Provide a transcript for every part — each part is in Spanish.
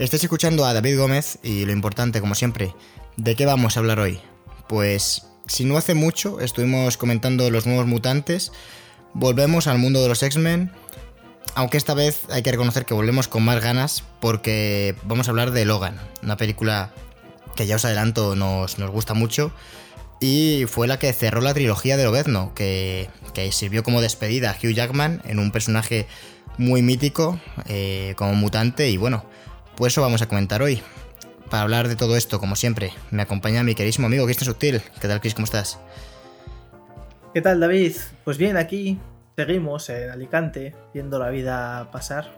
Estáis escuchando a David Gómez y lo importante, como siempre, ¿de qué vamos a hablar hoy? Pues, si no hace mucho estuvimos comentando los nuevos mutantes, volvemos al mundo de los X-Men, aunque esta vez hay que reconocer que volvemos con más ganas porque vamos a hablar de Logan, una película que ya os adelanto nos, nos gusta mucho y fue la que cerró la trilogía de Lobezno, que, que sirvió como despedida a Hugh Jackman en un personaje muy mítico eh, como mutante y bueno, pues eso vamos a comentar hoy. Para hablar de todo esto, como siempre, me acompaña mi queridísimo amigo Cristian Sutil. ¿Qué tal, Chris? ¿Cómo estás? ¿Qué tal, David? Pues bien, aquí seguimos en Alicante, viendo la vida pasar.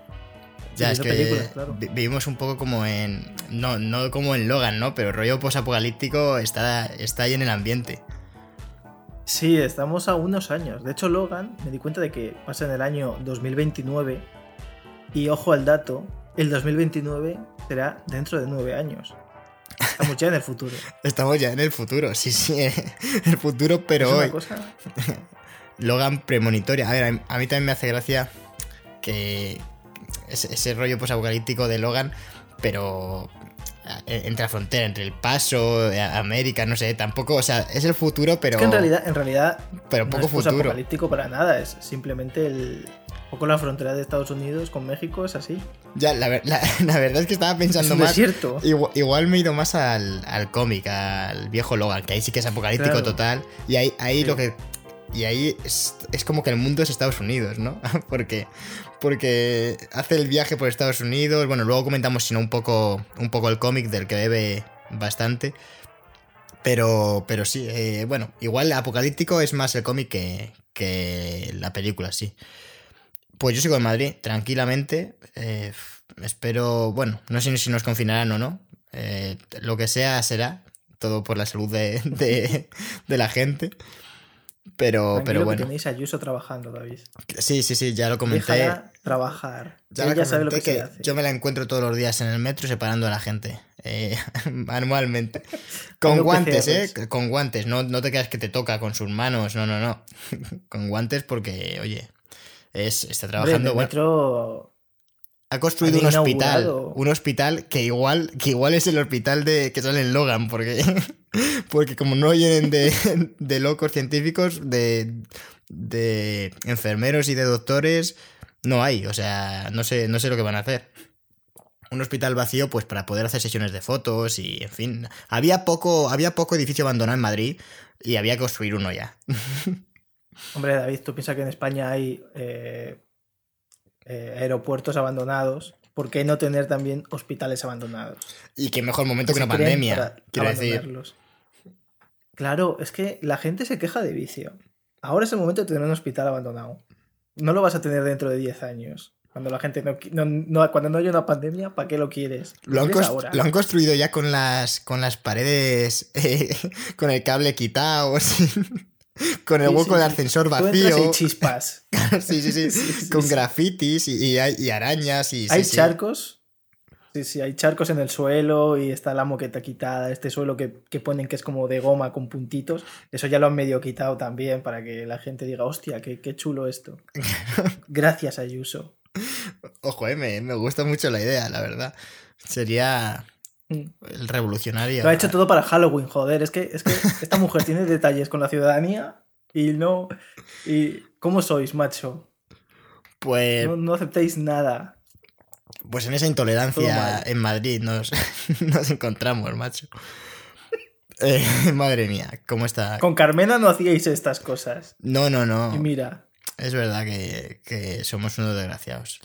Ya, es que claro. vivimos un poco como en... No, no como en Logan, ¿no? Pero el rollo posapocalíptico está, está ahí en el ambiente. Sí, estamos a unos años. De hecho, Logan, me di cuenta de que pasa en el año 2029. Y ojo al dato, el 2029 será dentro de nueve años. Estamos ya en el futuro. Estamos ya en el futuro, sí, sí, el futuro, pero Es una hoy. cosa- Logan premonitoria. A ver, a mí, también me hace gracia que ese, ese rollo posapocalíptico de Logan, pero eh, entre la frontera, entre el paso, eh, América, no sé, tampoco, o sea, es el futuro, pero, Es que en realidad, en realidad pero no poco es futuro. apocalíptico para nada. Es simplemente el. Un poco la frontera de Estados Unidos con México es así. Ya, la, ver- la- la verdad es que estaba Es pensando un más. desierto. Igual, igual me he ido más al, al cómic, al viejo Logan, que ahí sí que es apocalíptico Claro. total. Y ahí, ahí Sí. lo que. Y ahí es, es como que el mundo es Estados Unidos, ¿no? porque, porque hace el viaje por Estados Unidos. Bueno, luego comentamos, si no, un poco, un poco el cómic del que bebe bastante. Pero, pero sí, eh, bueno, igual apocalíptico es más el cómic que, que la película, sí. Pues yo sigo en Madrid, tranquilamente. eh, espero, bueno, no sé si nos confinarán o no. eh, lo que sea será. Todo por la salud de, de- de la gente. Pero, Tranquilo pero que bueno. tenéis a Ayuso trabajando, David. Sí, sí, sí, ya lo comenté. Déjala trabajar. Ya Ella lo sabe lo que, se que hace. yo me la encuentro todos los días en el metro separando a la gente. eh, manualmente. Con Haciendo guantes, ¿eh? Con guantes. No, no te creas que te toca con sus manos. No, no, no. con guantes porque, oye, es, está Hombre, trabajando. bueno, metro ha construido un hospital. Un hospital que igual, que igual es el hospital de que sale en Logan. Porque, porque como no llenen de, de locos científicos, de, de enfermeros y de doctores, no hay. O sea, no sé, no sé lo que van a hacer. Un hospital vacío, pues para poder hacer sesiones de fotos y, en fin. Había poco, había poco edificio abandonado en Madrid y había que construir uno ya. Hombre, David, tú piensas que en España hay eh, eh, aeropuertos abandonados. ¿Por qué no tener también hospitales abandonados? Y qué mejor momento que una pandemia. Quiero decir. Claro, es que la gente se queja de vicio. Ahora es el momento de tener un hospital abandonado. No lo vas a tener dentro de 10 años. Cuando la gente no, no- no- cuando no haya una pandemia, ¿para qué lo quieres? Lo han, quieres cos- ahora. lo han construido ya con las, con las paredes, eh, con el cable quitado, sin- con el Sí, hueco sí, sí. ascensor y vacío. chispas. sí, sí, sí, Sí, sí, con grafitis y, y hay- y arañas y... hay charcos. Sí, sí, hay charcos en el suelo y está la moqueta quitada. Este suelo que, que ponen que es como de goma con puntitos. Eso ya lo han medio quitado también para que la gente diga, hostia, qué, qué chulo esto. Gracias, Ayuso. Ojo, eh, me, me gusta mucho la idea, la verdad. Sería. El revolucionario. Lo ha hecho todo para Halloween, joder. Es que, es que esta mujer tiene detalles con la ciudadanía y no. ¿Y cómo sois, macho? Pues, No, no aceptéis nada. pues en esa intolerancia en Madrid nos, nos encontramos, macho. Eh, madre mía, ¿cómo está? Con Carmena no hacíais estas cosas. No, no, no. Y mira, Es verdad que, que somos unos desgraciados.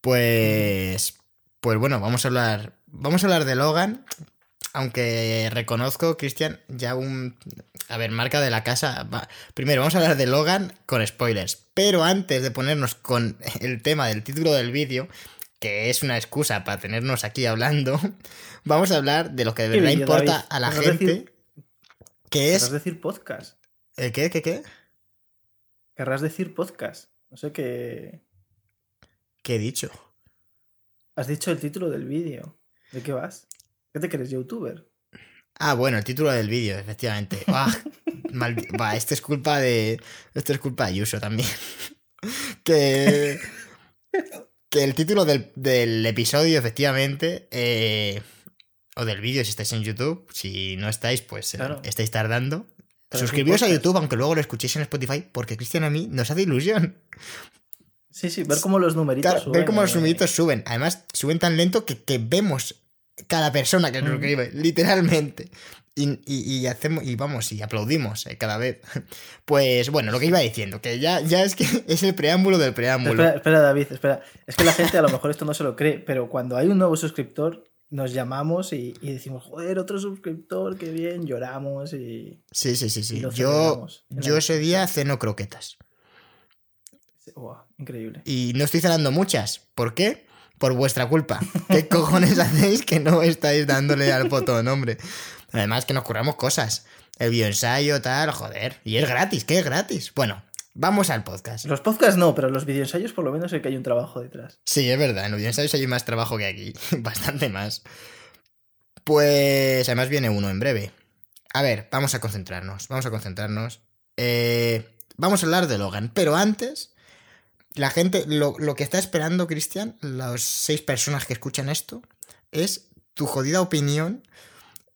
Pues. Pues bueno, vamos a hablar. Vamos a hablar de Logan. Aunque reconozco, Cristian, ya un. A ver, marca de la casa. va. Primero, vamos a hablar de Logan con spoilers. Pero antes de ponernos con el tema del título del vídeo, que es una excusa para tenernos aquí hablando, vamos a hablar de lo que de ¿Qué verdad importa David? a la ¿Querrás gente, decir- que Querrás es... decir podcast. ¿El qué? ¿Qué? ¿Qué? Querrás decir podcast. No sé qué. ¿Qué he dicho? Has dicho el título del vídeo. ¿De qué vas? ¿Qué te crees, youtuber? Ah, bueno, el título del vídeo, efectivamente. Ah, mal- Va, esto es culpa de. Esto es culpa de Yuso también. que. Que el título del, del episodio, efectivamente. eh, o del vídeo, si estáis en YouTube. Si no estáis, pues eh, Claro. estáis tardando. Suscribiros a. YouTube, aunque luego lo escuchéis en Spotify, porque Cristian a mí nos hace ilusión. Sí, sí, ver cómo los numeritos Claro, suben. ver cómo los numeritos suben. Además, suben tan lento que, que vemos cada persona que nos Mm. escribe, literalmente. Y, y- y hacemos, y vamos, y aplaudimos eh, cada vez. Pues bueno, lo que iba diciendo, que ya, ya es que es el preámbulo del preámbulo. Espera, espera, David, espera. Es que la gente a lo mejor esto no se lo cree, pero cuando hay un nuevo suscriptor, nos llamamos y, y decimos, joder, otro suscriptor, qué bien, lloramos y. Sí, sí, sí, sí. Yo, yo ese día ceno croquetas. Buah, increíble. Y no estoy cenando muchas. ¿Por qué? Por vuestra culpa. ¿Qué cojones hacéis que no estáis dándole al botón, hombre? Además que nos curramos cosas. El bioensayo, tal, joder. Y es gratis, ¿qué es gratis? Bueno, vamos al podcast. Los podcasts no, pero los videoensayos por lo menos sé que hay un trabajo detrás. Sí, es verdad, en los bioensayos hay más trabajo que aquí. Bastante más. Pues además viene uno en breve. A ver, vamos a concentrarnos. Vamos a concentrarnos. Eh, vamos a hablar de Logan. Pero antes, la gente, lo, lo que está esperando, Cristian, las seis personas que escuchan esto, es tu jodida opinión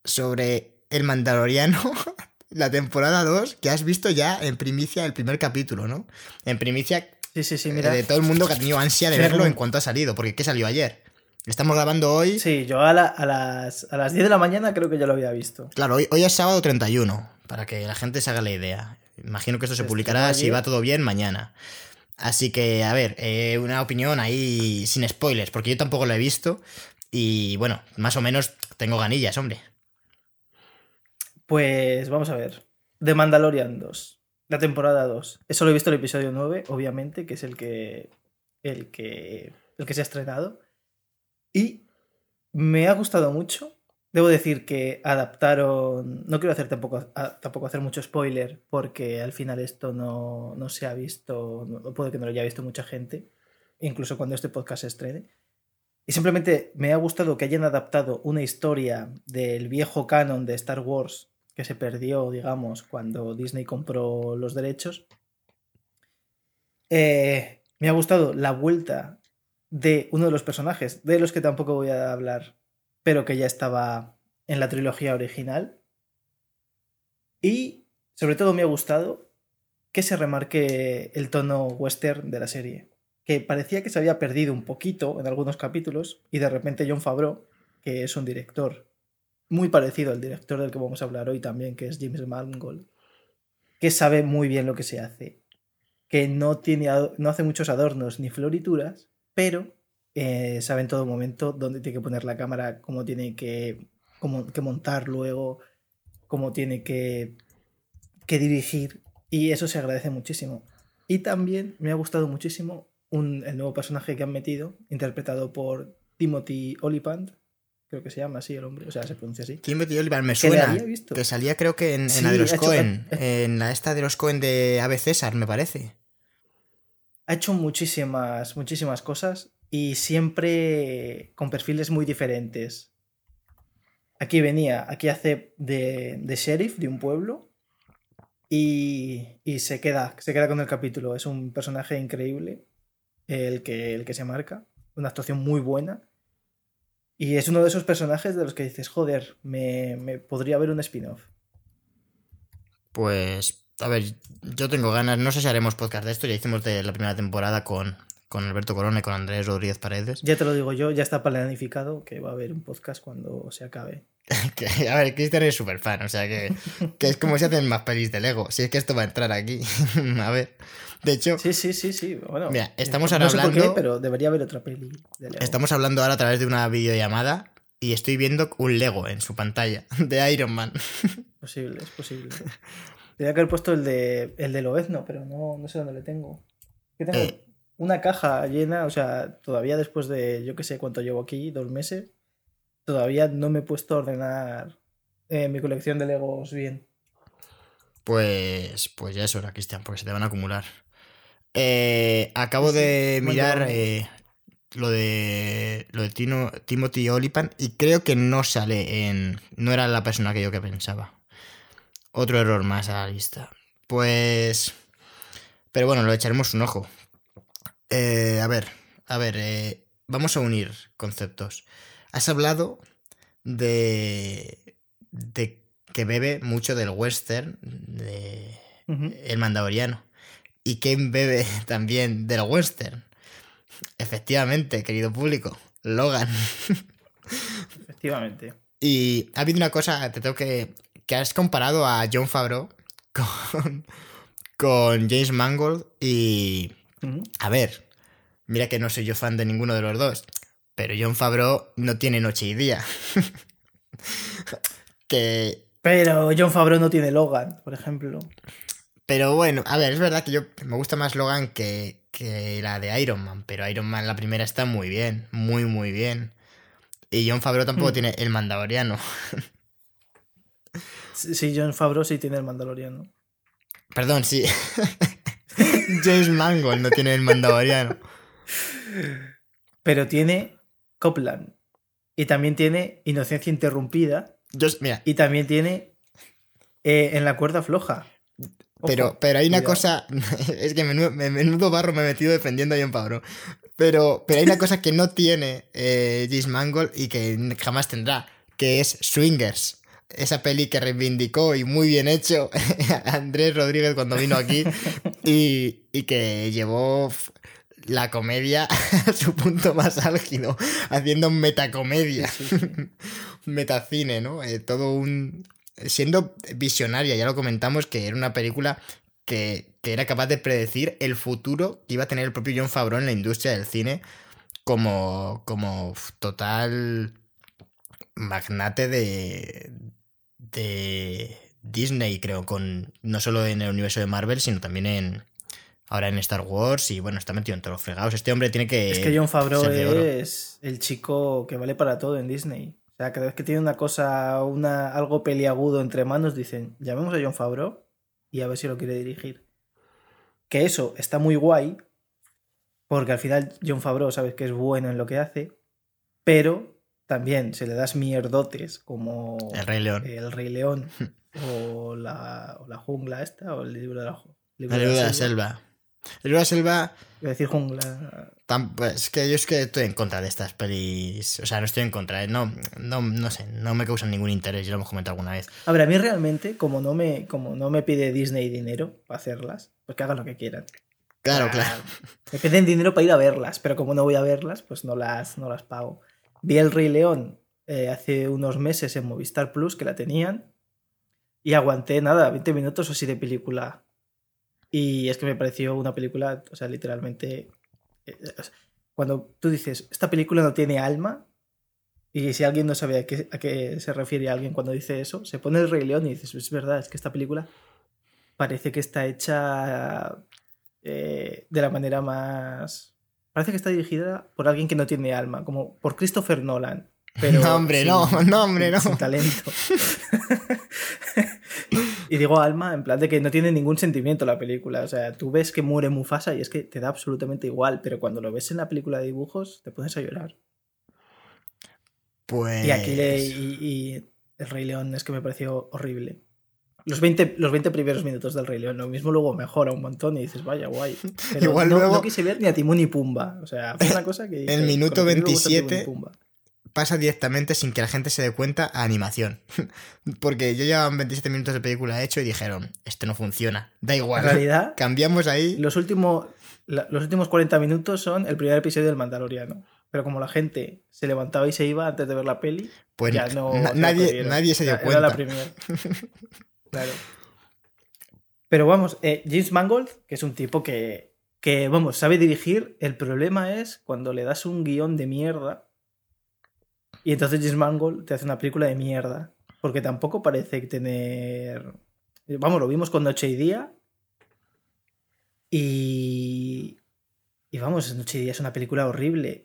sobre el Mandaloriano, la temporada 2, que has visto ya en primicia el primer capítulo, ¿no? En primicia Sí, sí, sí, eh, mira. de todo el mundo que ha tenido ansia de verlo en cuanto ha salido, porque ¿qué salió ayer? Estamos grabando hoy. Sí, yo a, la- a las, a las 10 de la mañana creo que ya lo había visto. Claro, hoy, hoy es sábado 31, para que la gente se haga la idea. Imagino que esto se Se publicará, si va todo bien, mañana. Así que, a ver, eh, una opinión ahí sin spoilers, porque yo tampoco lo he visto. Y bueno, más o menos tengo ganillas, hombre. Pues vamos a ver. The Mandalorian 2. La temporada 2. Eso lo he visto el episodio 9, obviamente, que es el que. el que. el que se ha estrenado. Y me ha gustado mucho. Debo decir que adaptaron. No quiero hacer tampoco, tampoco hacer mucho spoiler, porque al final esto no, no se ha visto. No, puede que no lo haya visto mucha gente. Incluso cuando este podcast se estrene. Y simplemente me ha gustado que hayan adaptado una historia del viejo canon de Star Wars que se perdió, digamos, cuando Disney compró los derechos. Eh, me ha gustado la vuelta de uno de los personajes, de los que tampoco voy a hablar, pero que ya estaba en la trilogía original. Y sobre todo me ha gustado que se remarque el tono western de la serie que parecía que se había perdido un poquito en algunos capítulos y de repente John Favreau, que es un director muy parecido al director del que vamos a hablar hoy también, que es James Mangold, que sabe muy bien lo que se hace, que no, tiene, no hace muchos adornos ni florituras, pero eh, sabe en todo momento dónde tiene que poner la cámara, cómo tiene que, cómo, que montar luego, cómo tiene que, que dirigir, y eso se agradece muchísimo. Y también me ha gustado muchísimo un, el nuevo personaje que han metido, interpretado por Timothy Olyphant, creo que se llama así el hombre, o sea, se pronuncia así. Timothy Oliver me suena. había visto. Que salía creo que en, en Sí, la de los hecho- Cohen. En la esta de los Cohen de Ave César, me parece. Ha hecho muchísimas, muchísimas cosas y siempre con perfiles muy diferentes. Aquí venía, aquí hace de, sheriff de un pueblo y, y se, queda, se queda con el capítulo. Es un personaje increíble el que, el que se marca, una actuación muy buena. Y es uno de esos personajes de los que dices, joder, me, me podría haber un spin-off. Pues, a ver, yo tengo ganas. No sé si haremos podcast de esto. Ya hicimos de la primera temporada con, con Alberto Corona y con Andrés Rodríguez Paredes. Ya te lo digo yo, ya está planificado que va a haber un podcast cuando se acabe. Que, a ver, Cristian es súper fan, o sea que, que es como si hacen más pelis de Lego. Si es que esto va a entrar aquí. a ver. De hecho, Sí, sí, sí, sí. Bueno, Mira, estamos no ahora sé por qué, hablando- pero debería haber otra peli. de Lego. estamos hablando ahora a través de una videollamada y estoy viendo un Lego en su pantalla de Iron Man. Posible, es posible. Que haber puesto el de el de Loezno, pero no, no sé dónde le tengo. ¿Qué tengo? Eh, una caja llena, o sea, todavía después de, yo que sé cuánto llevo aquí, dos meses, todavía no me he puesto a ordenar eh, mi colección de Legos bien. Pues, pues ya es hora, Cristian, porque se te van a acumular. Eh, acabo de mirar eh, lo de lo de Tino, Timothy Olipan y creo que no sale en. No era la persona que yo que pensaba. Otro error más a la lista. Pues. Pero bueno, lo echaremos un ojo. Eh, a ver, a ver, eh, vamos a unir conceptos. Has hablado de, de que bebe mucho del western, de el mandaloriano. ¿Y que bebe también del western? Efectivamente, querido público, Logan. Efectivamente. Y ha habido una cosa, te tengo que. que has comparado a John Favreau con, con James Mangold y. A ver, mira que no soy yo fan de ninguno de los dos, pero John Favreau no tiene noche y día. que. Pero John Favreau no tiene Logan, por ejemplo. Pero bueno, a ver, es verdad que yo me gusta más Logan que, que la de Iron Man, pero Iron Man la primera está muy bien, muy muy bien. Y John Favreau tampoco Mm. tiene el Mandaloriano. Sí, John Favreau sí tiene el Mandaloriano. Perdón, sí. James Mangold no tiene el Mandaloriano. Pero tiene Copland. Y también tiene Inocencia Interrumpida. Yo, mira, Y también tiene eh, En la cuerda floja. Ojo, pero, pero hay una cuidado. cosa. Es que menudo, me- menudo barro me he metido defendiendo a John Favreau. Pero, pero hay una cosa que no tiene eh, James Mangold y que jamás tendrá, que es Swingers. Esa peli que reivindicó y muy bien hecho Andrés Rodríguez cuando vino aquí y, y que llevó la comedia a su punto más álgido, haciendo metacomedia, metacine, ¿no? Eh, todo un... siendo visionaria, ya lo comentamos, que era una película que, que era capaz de predecir el futuro que iba a tener el propio John Favreau en la industria del cine como, como total magnate de, de Disney, creo, con no solo en el universo de Marvel, sino también en ahora en Star Wars y bueno, está metido en todos los fregados. Este hombre tiene que... Es que John Favreau es el chico que vale para todo en Disney. O sea, cada vez que tiene una cosa, una, algo peliagudo entre manos, dicen, llamemos a John Favreau y a ver si lo quiere dirigir. Que eso está muy guay, porque al final John Favreau sabes que es bueno en lo que hace, pero también se le das mierdotes como El Rey León. El Rey León o la, o la jungla esta o el libro de la, libro de la selva. El de la selva a decir jungla. Pues, es que yo es que estoy en contra de estas pelis. O sea, no estoy en contra. eh, No, no, no sé, no me causan ningún interés. Ya lo hemos comentado alguna vez. A ver, a mí realmente, como no me, como no me pide Disney dinero para hacerlas, pues que hagan lo que quieran. Claro, claro. Me piden dinero para ir a verlas, pero como no voy a verlas, pues no las, no las pago. Vi El Rey León eh, hace unos meses en Movistar Plus, que la tenían, y aguanté nada, 20 minutos o así de película. Y es que me pareció una película, o sea, literalmente. eh, Cuando tú dices, esta película no tiene alma, y si alguien no sabe a qué, a qué se refiere alguien cuando dice eso, se pone el Rey León y dices, es verdad, es que esta película parece que está hecha eh, de la manera más... Parece que está dirigida por alguien que no tiene alma, como por Christopher Nolan. Pero No, hombre, sin- no, no, hombre, no. sin talento. y digo alma en plan de que no tiene ningún sentimiento la película. O sea, tú ves que muere Mufasa y es que te da absolutamente igual, pero cuando lo ves en la película de dibujos te pones a llorar. Pues. Y aquí le, y, y el Rey León es que me pareció horrible. Los 20, los 20 primeros minutos del Rey León, lo mismo luego mejora un montón y dices, vaya, guay. Pero Igual no, luego- no quise ver ni a Timón ni Pumba. O sea, fue una cosa que. El minuto con que me gusta Timón y 27 Pumba. Pasa directamente sin que la gente se dé cuenta a animación. Porque yo llevaban 27 minutos de película hecho y dijeron, esto no funciona. Da En igual. realidad, Cambiamos ahí. los últimos, los últimos 40 minutos son el primer episodio del Mandaloriano. Pero como la gente se levantaba y se iba antes de ver la peli, Pues ya no. na- nadie, nadie se dio Era- cuenta. Era la primera. claro. Pero vamos, eh, James Mangold, que es un tipo que, que, vamos, sabe dirigir. El problema es cuando le das un guion de mierda y entonces James Mangold te hace una película de mierda. Porque tampoco parece tener. Vamos, lo vimos con Noche y Día. Y. Y vamos, Noche y Día es una película horrible.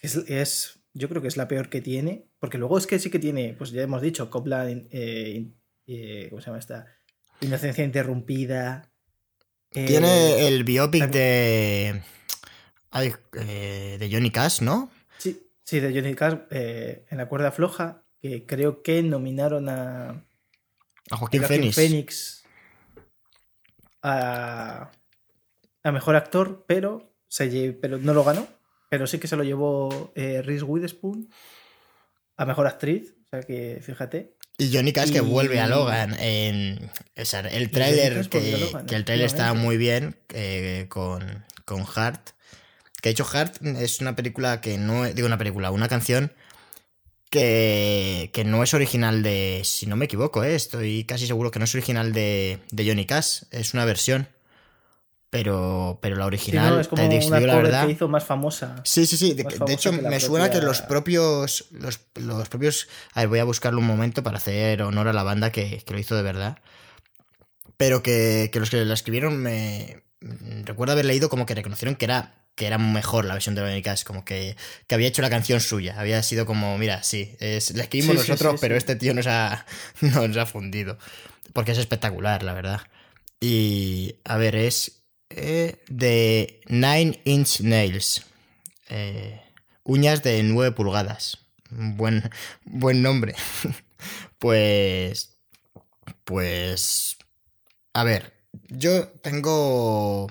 Es, es, yo creo que es la peor que tiene. Porque luego es que sí que tiene, pues ya hemos dicho, Copland, eh, eh, ¿cómo se llama esta? Inocencia interrumpida. Tiene eh, el biopic de. de Johnny Cash, ¿no? Sí, de Johnny Cash en la cuerda floja, que creo que nominaron a. A Joaquín Phoenix. Phoenix a, a mejor actor, pero pero no lo ganó. Pero sí que se lo llevó eh, Reese Witherspoon a mejor actriz. O sea que fíjate. Y Johnny Cash que vuelve a Logan en el tráiler que, el tráiler está muy bien eh, con, con Hart. Que hecho Hart es una película que no digo una película, una canción que, que no es original de, si no me equivoco, eh, estoy casi seguro que no es original de, de Johnny Cash, es una versión pero, pero la original es como una la verdad. que hizo más famosa. Sí, sí, sí. De, hecho, me suena que los propios, los, propios. A ver, voy a buscarlo un momento para hacer honor a la banda que, lo hizo de verdad. Pero que, los que la escribieron me. Recuerdo haber leído como que reconocieron que era que era mejor la versión de Veronica como que, que, había hecho la canción suya. Había sido como, mira, sí, es, la escribimos nosotros, pero este tío nos ha, nos ha fundido. Porque es espectacular, la verdad. Y, a ver, es eh, de Nine Inch Nails. Eh, uñas de 9 pulgadas. Buen, buen nombre. pues. Pues. A ver, yo tengo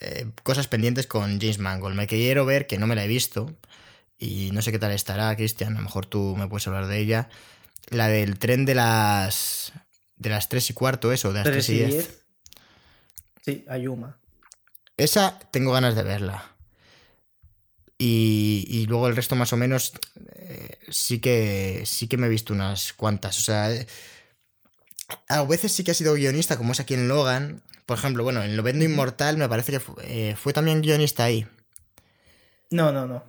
eh, cosas pendientes con James Mangold. Me quiero ver, que no me la he visto. Y no sé qué tal estará, Cristian. A lo mejor tú me puedes hablar de ella. La del tren de las. De las 3 y cuarto, eso, de las 3, y 10. Sí, Ayuma. Esa tengo ganas de verla. Y, luego el resto más o menos eh, sí que sí que me he visto unas cuantas. O sea, eh, a veces sí que ha sido guionista, como es aquí en Logan. Por ejemplo, bueno, en Lobendo Inmortal me parece que eh, fue, también guionista ahí. No, no, no.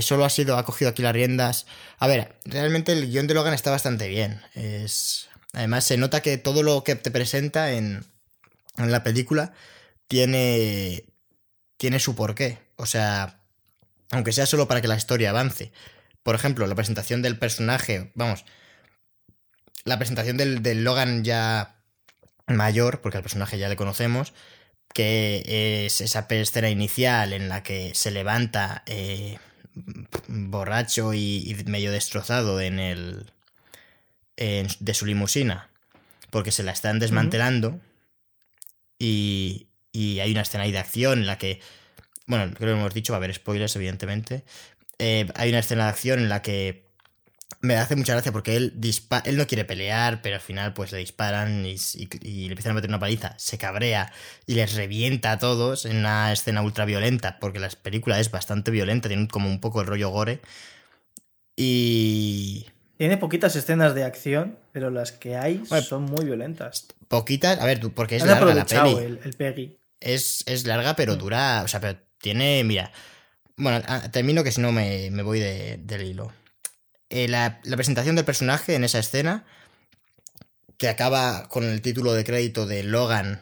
solo ha sido, ha cogido aquí las riendas. A ver, realmente el guion de Logan está bastante bien. Es, además, se nota que todo lo que te presenta en, en la película tiene, tiene su porqué. O sea, aunque sea solo para que la historia avance. Por ejemplo, la presentación del personaje, vamos, la presentación del, Logan ya mayor, porque al personaje ya le conocemos, que es esa escena inicial en la que se levanta eh, borracho y, medio destrozado en el de su limusina, porque se la están desmantelando y, y hay una escena ahí de acción en la que, bueno, creo que hemos dicho, va a haber spoilers, evidentemente. Eh, hay una escena de acción en la que me hace mucha gracia porque él, él no quiere pelear, pero al final pues le disparan y, le empiezan a meter una paliza, se cabrea y les revienta a todos en una escena ultra violenta, porque la película es bastante violenta, tiene como un poco el rollo gore. Y... Tiene poquitas escenas de acción, pero las que hay son muy violentas. Poquitas, a ver, porque es larga la peli. El, el Peggy es, larga, pero mm. dura. O sea, pero tiene. Mira. Bueno, ah, termino que si no me, voy del hilo. Eh, la, presentación del personaje en esa escena, que acaba con el título de crédito de Logan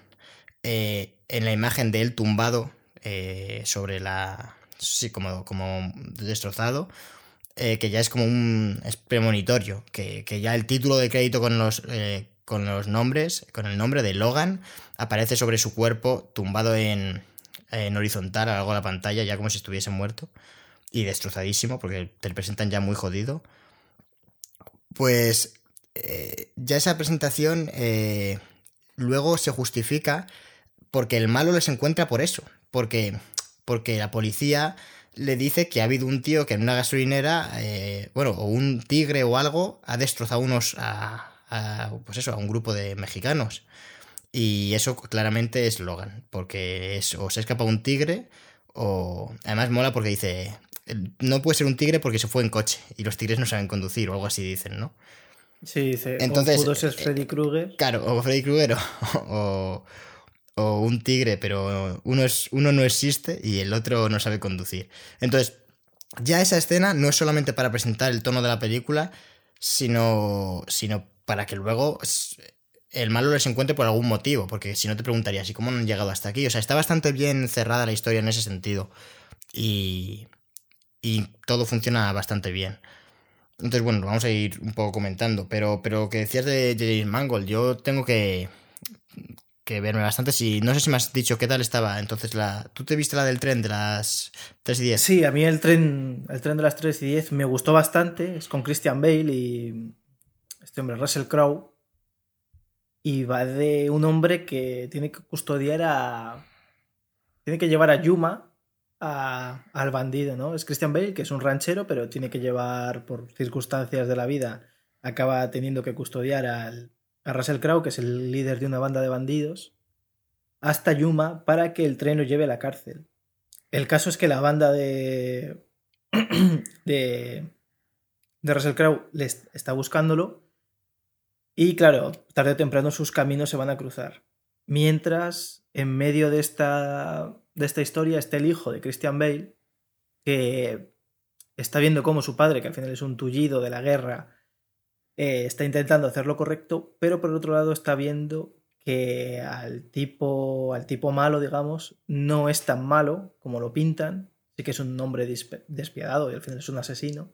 eh, en la imagen de él tumbado eh, sobre la. Sí, como, como destrozado. que ya es como un. Es premonitorio. Que, que, ya el título de crédito con los con los nombres, con el nombre de Logan, aparece sobre su cuerpo tumbado en, en horizontal a lo largo de la pantalla, ya como si estuviese muerto y destrozadísimo, porque te presentan ya muy jodido. Pues eh, ya esa presentación eh, luego se justifica porque el malo les encuentra por eso, porque, porque la policía le dice que ha habido un tío que en una gasolinera, eh, bueno, o un tigre o algo, ha destrozado unos, a, a, pues eso, a un grupo de mexicanos. Y eso claramente es Logan, porque es, o se escapa un tigre, o además mola porque dice, no puede ser un tigre porque se fue en coche y los tigres no saben conducir o algo así dicen, ¿no? Sí, dice, Entonces, o pudo ser eh, Freddy Krueger. Claro, o Freddy Krueger o, o, un tigre, pero uno, es, uno no existe y el otro no sabe conducir. Entonces, ya esa escena no es solamente para presentar el tono de la película, sino, sino para que luego el malo les encuentre por algún motivo, porque si no te preguntarías, ¿y cómo no han llegado hasta aquí? O sea, está bastante bien cerrada la historia en ese sentido. Y, y todo funciona bastante bien. Entonces, bueno, vamos a ir un poco comentando. Pero, pero lo que decías de, James Mangold, yo tengo que, que verme bastante. Si, no sé si me has dicho qué tal estaba. Entonces, la, ¿tú te viste la del tren de las 3 y 10? Sí, a mí el tren, el tren de las 3 y 10 me gustó bastante. Es con Christian Bale y este hombre, Russell Crowe. Y va de un hombre que tiene que custodiar a. Tiene que llevar a Yuma al bandido, ¿no? Es Christian Bale, que es un ranchero, pero tiene que llevar, por circunstancias de la vida, acaba teniendo que custodiar al, a Russell Crowe, que es el líder de una banda de bandidos, hasta Yuma para que el tren lo lleve a la cárcel. El caso es que la banda de. de. de Russell Crowe les está buscándolo. Y claro, tarde o temprano sus caminos se van a cruzar. Mientras, en medio de esta de esta historia está el hijo de Christian Bale, que está viendo cómo su padre, que al final es un tullido de la guerra, eh, está intentando hacer lo correcto, pero por otro lado está viendo que al tipo, al tipo malo, digamos, no es tan malo como lo pintan, sí que es un hombre despiadado y al final es un asesino,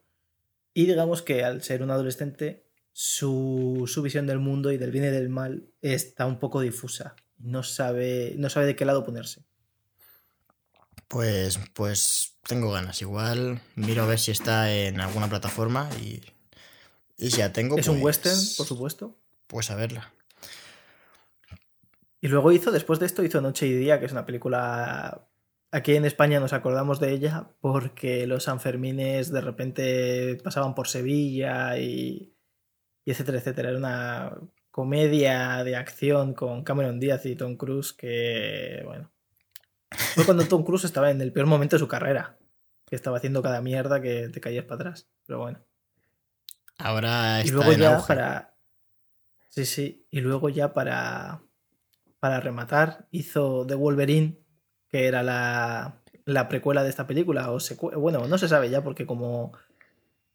y digamos que al ser un adolescente, su, su visión del mundo y del bien y del mal está un poco difusa, no sabe, no sabe de qué lado ponerse. Pues, pues tengo ganas. Igual miro a ver si está en alguna plataforma y, y si ya tengo. Es un pues western, por supuesto. Pues a verla. Y luego hizo, después de esto, hizo Noche y Día, que es una película. Aquí en España nos acordamos de ella porque los Sanfermines de repente pasaban por Sevilla y, y etcétera, etcétera. Era una comedia de acción con Cameron Díaz y Tom Cruise que, bueno, fue cuando Tom Cruise estaba en el peor momento de su carrera. Que estaba haciendo cada mierda que te caías para atrás. Pero bueno. Ahora está Y luego ya para. Sí, sí. Y luego ya para. Para rematar, hizo The Wolverine, que era la, la precuela de esta película. O bueno, no se sabe ya, porque como.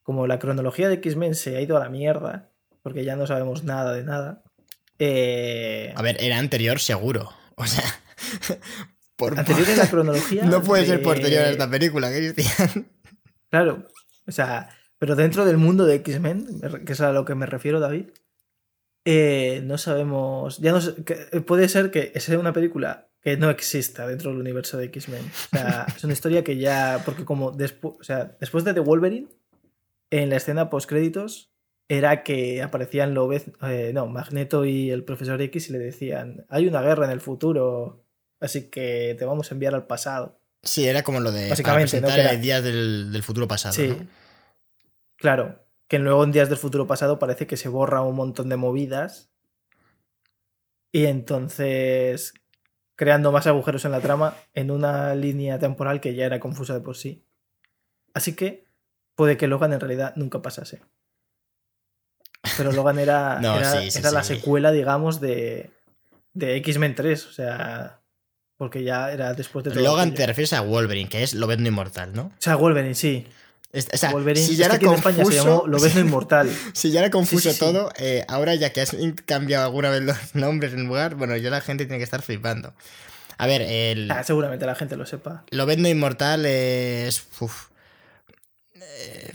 Como la cronología de X-Men se ha ido a la mierda, porque ya no sabemos nada de nada. Eh... A ver, era anterior seguro. O sea, Anterior en la cronología. No puede ser posterior a esta película, Cristian. Claro, o sea, pero dentro del mundo de X-Men, que es a lo que me refiero, David, eh, no sabemos. Ya no puede ser que sea una película que no exista dentro del universo de X-Men. O sea, es una historia que ya. Porque como después. O sea, después de The Wolverine, en la escena post-créditos, era que aparecían Lobez, eh, no, Magneto y el profesor X y le decían: hay una guerra en el futuro Así que te vamos a enviar al pasado. Sí, era como lo de Básicamente, presentar días del, futuro pasado. Sí. Claro. Que luego en días del futuro pasado parece que se borra un montón de movidas. Y entonces. creando más agujeros en la trama en una línea temporal que ya era confusa de por sí. Así que puede que Logan en realidad nunca pasase. Pero Logan era, era, la secuela, digamos, de, de X-Men 3. O sea, porque ya era después de todo. Logan te refieres a Wolverine, que es Lobezno Inmortal, ¿no? O sea, Wolverine, sí. o sea, Wolverine, si ya era confuso, España se llamó Lobezno Inmortal. si ya era confuso todo, eh, ahora ya que has cambiado alguna vez los nombres en lugar, bueno, ya la gente tiene que estar flipando. A ver, el. Ah, seguramente la gente lo sepa. Lobezno Inmortal es. Uf. Eh,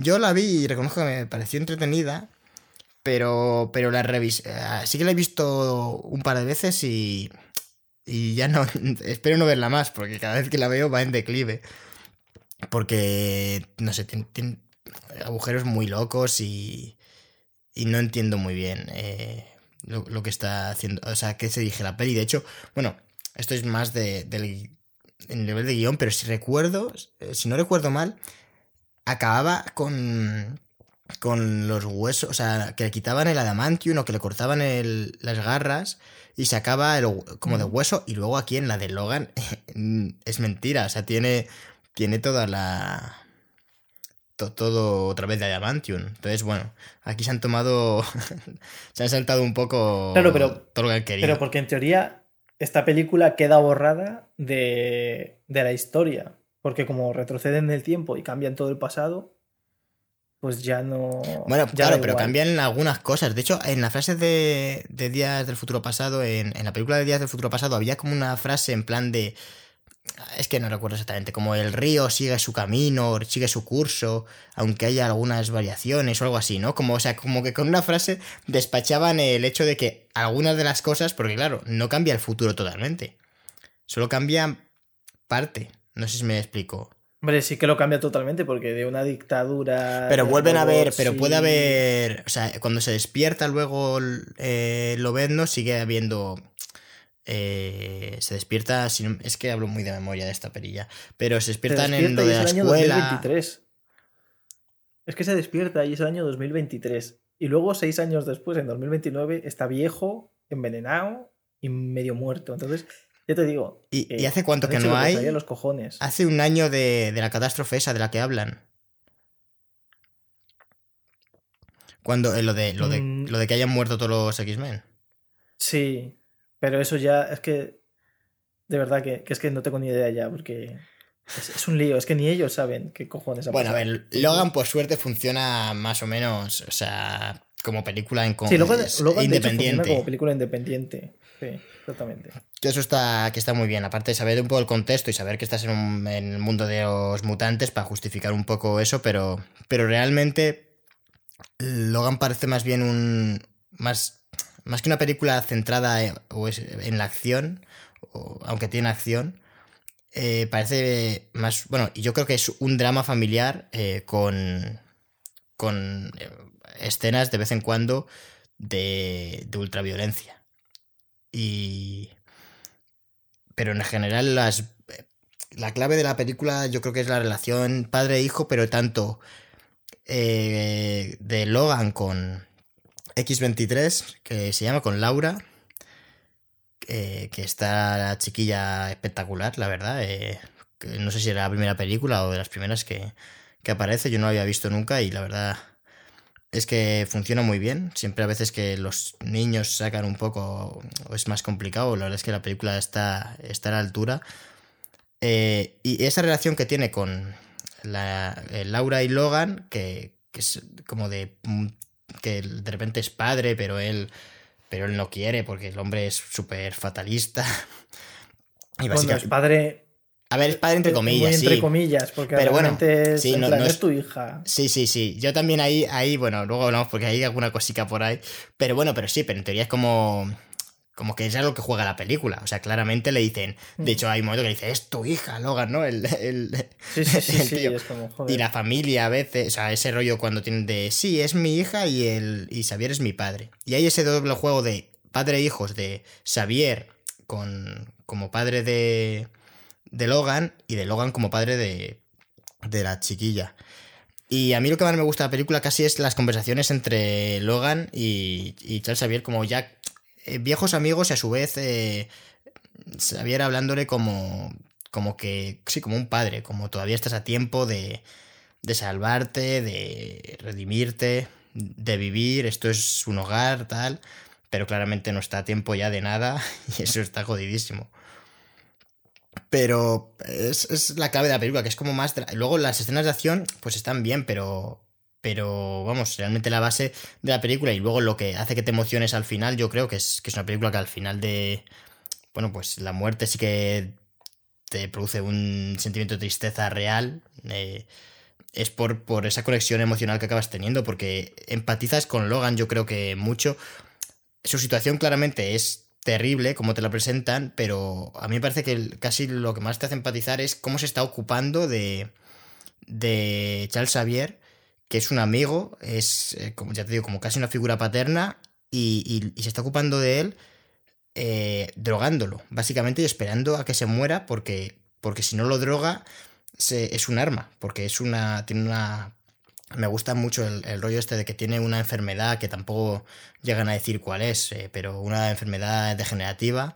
yo la vi y reconozco que me pareció entretenida. Pero, pero la revisé. Eh, sí que la he visto un par de veces y y ya no, espero no verla más, porque cada vez que la veo va en declive. Porque, no sé, tiene, agujeros muy locos y, y no entiendo muy bien eh, lo, que está haciendo, o sea, qué se dije la peli. De hecho, bueno, esto es más de, del nivel de guion, pero si recuerdo, si no recuerdo mal, acababa con, con los huesos, o sea, que le quitaban el adamantium o que le cortaban el, las garras y sacaba el, como de hueso. Y luego aquí en la de Logan es mentira. O sea, tiene, tiene toda la. todo otra vez de Adamantium. Entonces, bueno, aquí se han tomado. se han saltado un poco claro, pero, todo lo que han querido. Pero porque en teoría esta película queda borrada de, de la historia. Porque como retroceden en el tiempo y cambian todo el pasado, pues ya no. Bueno, claro, pero cambian algunas cosas. De hecho, en la frase de, Días del Futuro Pasado, en, en, la película de Días del Futuro Pasado, había como una frase en plan de. Es que no recuerdo exactamente, como el río sigue su camino, sigue su curso, aunque haya algunas variaciones o algo así, ¿no? Como, o sea, como que con una frase despachaban el hecho de que algunas de las cosas, porque claro, no cambia el futuro totalmente. Solo cambia parte. No sé si me explico. Hombre, sí que lo cambia totalmente porque de una dictadura. Pero vuelven a ver, pero puede haber. O sea, cuando se despierta luego eh, Lobezno, sigue habiendo. Eh, se despierta. es que hablo muy de memoria de esta perilla. Pero se despiertan en lo de la escuela. 2023. Es que se despierta y es el año 2023. Y luego, seis años después, en 2029, está viejo, envenenado y medio muerto. Entonces, yo te digo. ¿Y, hace cuánto que no hay? Los cojones. Hace un año de, la catástrofe esa de la que hablan. Cuando eh, lo, de, lo, de, mm. lo de que hayan muerto todos los X-Men. Sí, pero eso ya es que. De verdad que, es que no tengo ni idea ya, porque. Es, un lío, es que ni ellos saben qué cojones ha Bueno, a ver, Logan por suerte funciona más o menos, o sea, como película en sí, Logan, independiente. como película independiente. Sí, exactamente. Que eso está, que está muy bien. Aparte de saber un poco el contexto y saber que estás en, el mundo de los mutantes para justificar un poco eso, pero, pero realmente Logan parece más bien un. Más, más que una película centrada en, en la acción, aunque tiene acción. Eh, parece más. Bueno, y yo creo que es un drama familiar eh, con. con eh, escenas de vez en cuando de, de ultraviolencia. Y. Pero en general, las. La clave de la película yo creo que es la relación padre-hijo, pero tanto eh, de Logan con X23, que se llama con Laura, que está la chiquilla espectacular, la verdad. Eh, no sé si era la primera película o de las primeras que, que aparece, yo no la había visto nunca y la verdad es que funciona muy bien. Siempre a veces que los niños sacan un poco es más complicado. La verdad es que la película está, está a la altura. Eh, y esa relación que tiene con la, eh, Laura y Logan, que, es como de que de repente es padre, pero él, pero él no quiere porque el hombre es súper fatalista. Y básicamente, es padre, a ver, es padre entre comillas, entre comillas, porque pero bueno, es, no, es, tu hija. Sí, sí, sí. Yo también ahí, ahí, bueno, luego hablamos porque hay alguna cosica por ahí. Pero bueno, pero sí, pero en teoría es como. Como que es algo que juega la película. O sea, claramente le dicen. De mm. hecho, hay un momento que le dice, es tu hija, Logan, ¿no? El, el, sí, sí, sí, sí es como, Y la familia a veces. O sea, ese rollo cuando tienen de. Sí, es mi hija y, el, y Xavier es mi padre. Y hay ese doble juego de padre e hijos de Xavier con, como padre de de Logan y de Logan como padre de, de la chiquilla. Y a mí lo que más me gusta de la película casi es las conversaciones entre Logan y, y Charles Xavier como ya eh, viejos amigos y a su vez eh, Xavier hablándole como, como que, sí, como un padre, como todavía estás a tiempo de, de salvarte, de redimirte, de vivir, esto es un hogar, tal, pero claramente no está a tiempo ya de nada y eso está jodidísimo. Pero es, la clave de la película, que es como más... Luego las escenas de acción, pues están bien, pero... Pero vamos, realmente la base de la película y luego lo que hace que te emociones al final, yo creo que es, que es una película que al final de... Bueno, pues la muerte sí que te produce un sentimiento de tristeza real. Eh, es por, por esa conexión emocional que acabas teniendo, porque empatizas con Logan, yo creo que mucho. Su situación claramente es terrible como te la presentan, pero a mí me parece que casi lo que más te hace empatizar es cómo se está ocupando de, de Charles Xavier, que es un amigo, es, eh, como ya te digo, como casi una figura paterna, y, se está ocupando de él eh, drogándolo, básicamente, y esperando a que se muera, porque, porque si no lo droga, se, es un arma, porque es una, tiene una me gusta mucho el, rollo este de que tiene una enfermedad que tampoco llegan a decir cuál es, eh, pero una enfermedad degenerativa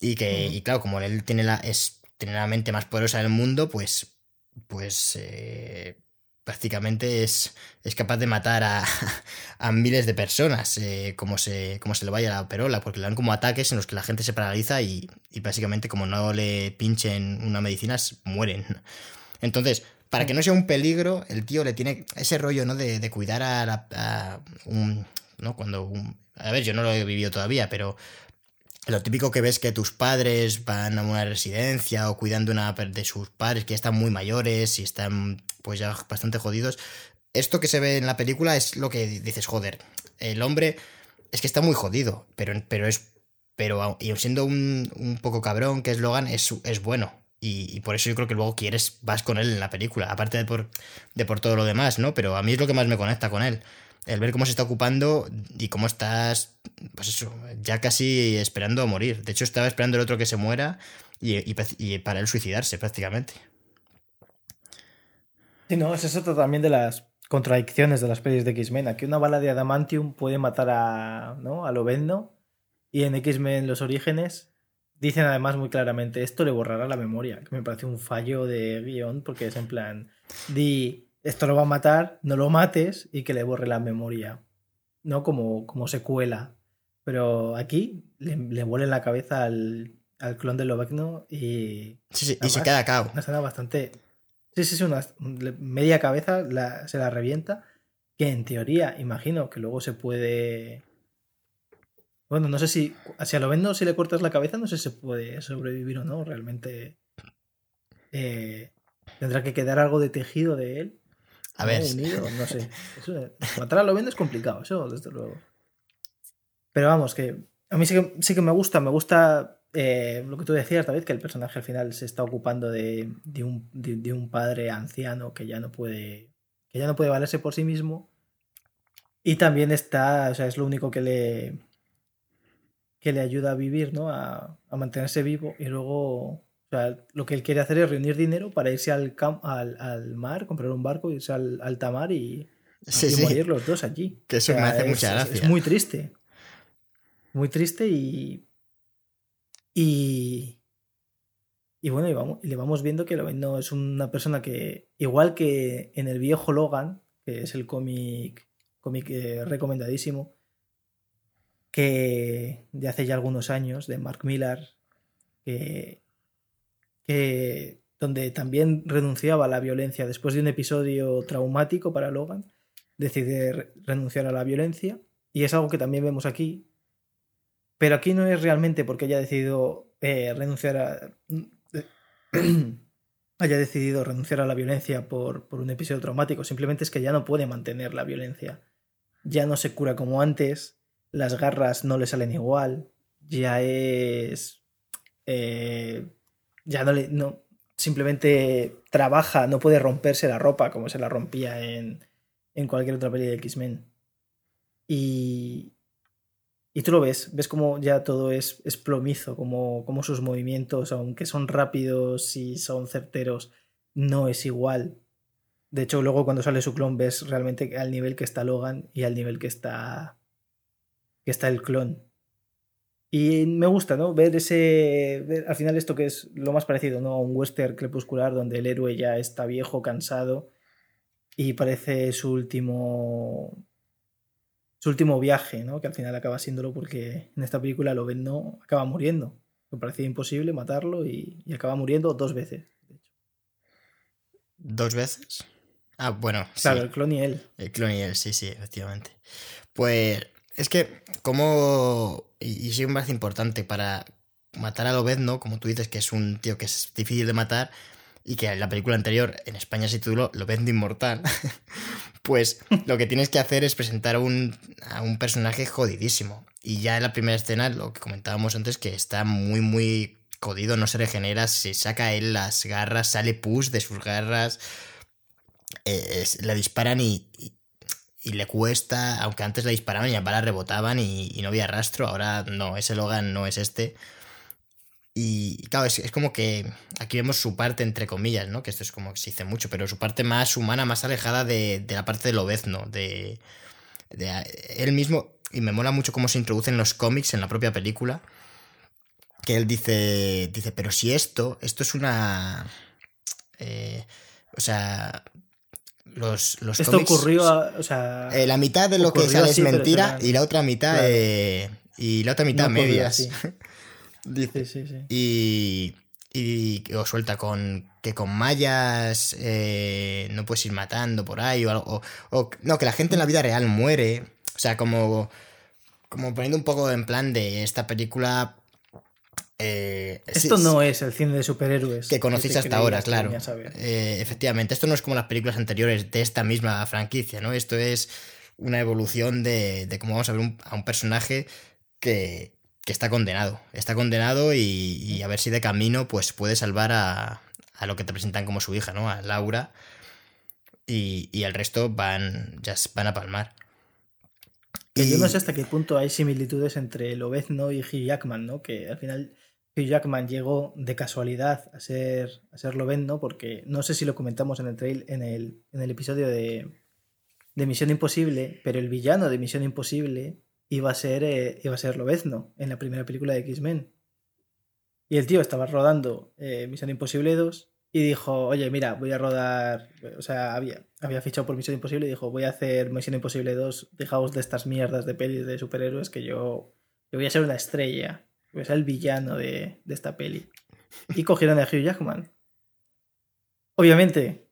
y que, y claro, como él tiene la, es, tiene la mente más poderosa del mundo, pues, pues eh, prácticamente es, es capaz de matar a, a miles de personas, eh, como, se, como se le vaya la perola, porque le dan como ataques en los que la gente se paraliza y, y básicamente como no le pinchen una medicina, mueren. Entonces, para que no sea un peligro, el tío le tiene ese rollo, ¿no? De, de cuidar a, la- a un. ¿No? Cuando un. A ver, yo no lo he vivido todavía, pero. Lo típico que ves que tus padres van a una residencia o cuidando una per- de sus padres que ya están muy mayores y están pues ya bastante jodidos. Esto que se ve en la película es lo que dices, joder, el hombre es que está muy jodido, pero, pero es. Pero y siendo un, un poco cabrón que es Logan, es, es bueno. Y, por eso yo creo que luego quieres, vas con él en la película, aparte de por, de por todo lo demás, ¿no? Pero a mí es lo que más me conecta con él. El ver cómo se está ocupando y cómo estás, pues eso, ya casi esperando a morir. De hecho, estaba esperando el otro que se muera y, y para él suicidarse prácticamente. Sí, no, es eso también de las contradicciones de las pelis de X-Men. Aquí una bala de Adamantium puede matar a, ¿no? a Lobezno y en X-Men Los Orígenes dicen además muy claramente esto le borrará la memoria, que me parece un fallo de guion porque es en plan, di, esto lo va a matar, no lo mates y que le borre la memoria, ¿no? Como, como secuela. Pero aquí le, le vuelve la cabeza al, al clon de Lobezno y Sí, sí, y se queda cao. una escena bastante. Sí, sí, sí, una media cabeza la- se la revienta. Que en teoría, imagino que luego se puede. Bueno, no sé si. Hacia lo vendo, si le cortas la cabeza, no sé si se puede sobrevivir o no. Realmente. eh, tendrá que quedar algo de tejido de él. A ver, Unido, no sé. Eso- matar a lo vendo es complicado, eso, desde luego. Pero vamos, que a mí sí que, sí que me gusta, me gusta eh, lo que tú decías, David, que el personaje al final se está ocupando de, de un, de, de un padre anciano que ya no puede. que ya no puede valerse por sí mismo. Y también está, o sea, es lo único que le. Que le ayuda a vivir, ¿no? A, a mantenerse vivo. Y luego. O sea, lo que él quiere hacer es reunir dinero para irse al, cam- al, al mar, comprar un barco, irse al alta mar y, sí, y sí. morir los dos allí. Que eso me hace mucha es- gracia. Es muy triste. Muy triste y. Y. Y bueno, y, vamos, y le vamos viendo que no es una persona que, igual que en el viejo Logan, que es el cómic, cómic eh, recomendadísimo, que de hace ya algunos años, de Mark Millar, que, donde también renunciaba a la violencia después de un episodio traumático para Logan, decide re- renunciar a la violencia. Y es algo que también vemos aquí, pero aquí no es realmente porque haya decidido eh, renunciar a haya decidido renunciar a la violencia por, por un episodio traumático, simplemente es que ya no puede mantener la violencia, ya no se cura como antes, las garras no le salen igual, ya es eh, ya no le no simplemente trabaja, no puede romperse la ropa como se la rompía en, en cualquier otra peli de X-Men. Y, y tú lo ves, ves como ya todo es, es plomizo, como, como sus movimientos, aunque son rápidos y son certeros, no es igual. De hecho, luego cuando sale su clon ves realmente al nivel que está Logan y al nivel que está que está el clon. Y me gusta, ¿no? Ver ese. ver al final, esto que es lo más parecido, ¿no? A un western crepuscular donde el héroe ya está viejo, cansado y parece su último. su último viaje, ¿no? Que al final acaba siéndolo porque en esta película lo ven, no acaba muriendo. Me parecía imposible matarlo y, y acaba muriendo dos veces. de hecho. ¿Dos veces? Ah, bueno, sí. Claro, el clon y él. El clon y él, sí, sí, efectivamente. Pues es que, como. Y, y me parece importante para matar a Lobezno, como tú dices, que es un tío que es difícil de matar, y que en la película anterior en España se tituló Lobezno Inmortal, pues lo que tienes que hacer es presentar a un, a un personaje jodidísimo. Y ya en la primera escena, lo que comentábamos antes, que está muy, muy jodido, no se regenera, se saca él las garras, sale pus de sus garras, eh, es- le disparan y, y- y le cuesta, aunque antes le disparaban y las balas rebotaban y, no había rastro, ahora no, ese Logan no es este. Y claro, es, es como que aquí vemos su parte, entre comillas, ¿no? Que esto es como que se dice mucho, pero su parte más humana, más alejada de, la parte del obezno, de, de él mismo. Y me mola mucho cómo se introducen los cómics en la propia película. Que él dice, dice, pero si esto, esto es una... eh, o sea, los, los Esto cómics- ocurrió, a- o sea. eh, la mitad de lo que sale es mentira y la otra mitad Claro. eh, y la otra no mitad ocurrió medias. Dice. Sí, sí, sí. Y, y o suelta con que con mallas eh, no puedes ir matando por ahí o algo o, no que la gente en la vida real muere o sea como como poniendo un poco en plan de esta película eh, esto no es el cine de superhéroes que conocéis hasta ahora claro eh, efectivamente esto no es como las películas anteriores de esta misma franquicia no esto es una evolución de, de cómo vamos a ver a un personaje que, que está condenado. Está condenado y, a ver si de camino pues puede salvar a, a, lo que te presentan como su hija, ¿no? A Laura. Y, y el resto van, ya van a palmar. Y... Yo no sé hasta qué punto hay similitudes entre Lobezno y Hugh Jackman, ¿no? Que al final Hugh Jackman llegó de casualidad a ser, a ser porque no sé si lo comentamos en el, trail, en el, en el episodio de, de Misión Imposible, pero el villano de Misión Imposible iba a ser, eh, iba a ser Lobezno en la primera película de X-Men. Y el tío estaba rodando eh, Misión Imposible 2 y dijo, oye, mira, voy a rodar, o sea, había, había fichado por Misión Imposible y dijo, voy a hacer Misión Imposible 2, dejaos de estas mierdas de pelis de superhéroes que yo, yo voy a ser una estrella, ser el villano de, de esta peli. Y cogieron a Hugh Jackman. Obviamente,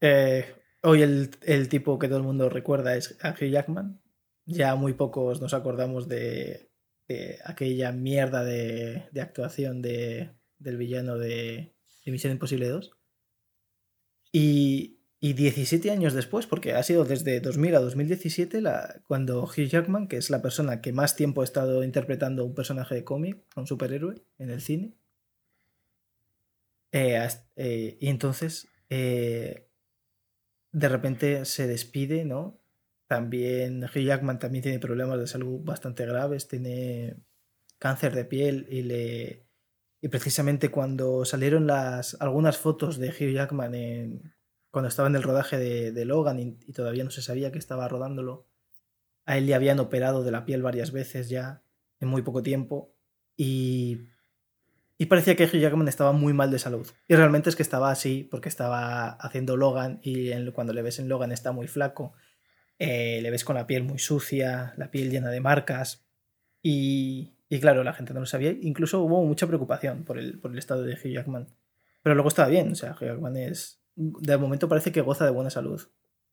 eh, hoy el, el, tipo que todo el mundo recuerda es a Hugh Jackman, ya muy pocos nos acordamos de, aquella mierda de, actuación de, del villano de, Misión Imposible 2. Y, y 17 años después, porque ha sido desde 2000 a 2017 la, cuando Hugh Jackman, que es la persona que más tiempo ha estado interpretando un personaje de cómic, un superhéroe, en el cine. Eh, eh, y entonces, eh, de repente se despide, ¿no? También Hugh Jackman también tiene problemas de salud bastante graves, tiene cáncer de piel y le y precisamente cuando salieron las algunas fotos de Hugh Jackman en, cuando estaba en el rodaje de, Logan y, todavía no se sabía que estaba rodándolo, a él le habían operado de la piel varias veces ya en muy poco tiempo y y parecía que Hugh Jackman estaba muy mal de salud. Y realmente es que estaba así porque estaba haciendo Logan y cuando le ves en Logan está muy flaco eh, le ves con la piel muy sucia, la piel llena de marcas. Y, y, claro, la gente no lo sabía. Incluso hubo mucha preocupación por el, por el estado de Hugh Jackman. Pero luego estaba bien. O sea, Hugh Jackman es. De momento parece que goza de buena salud.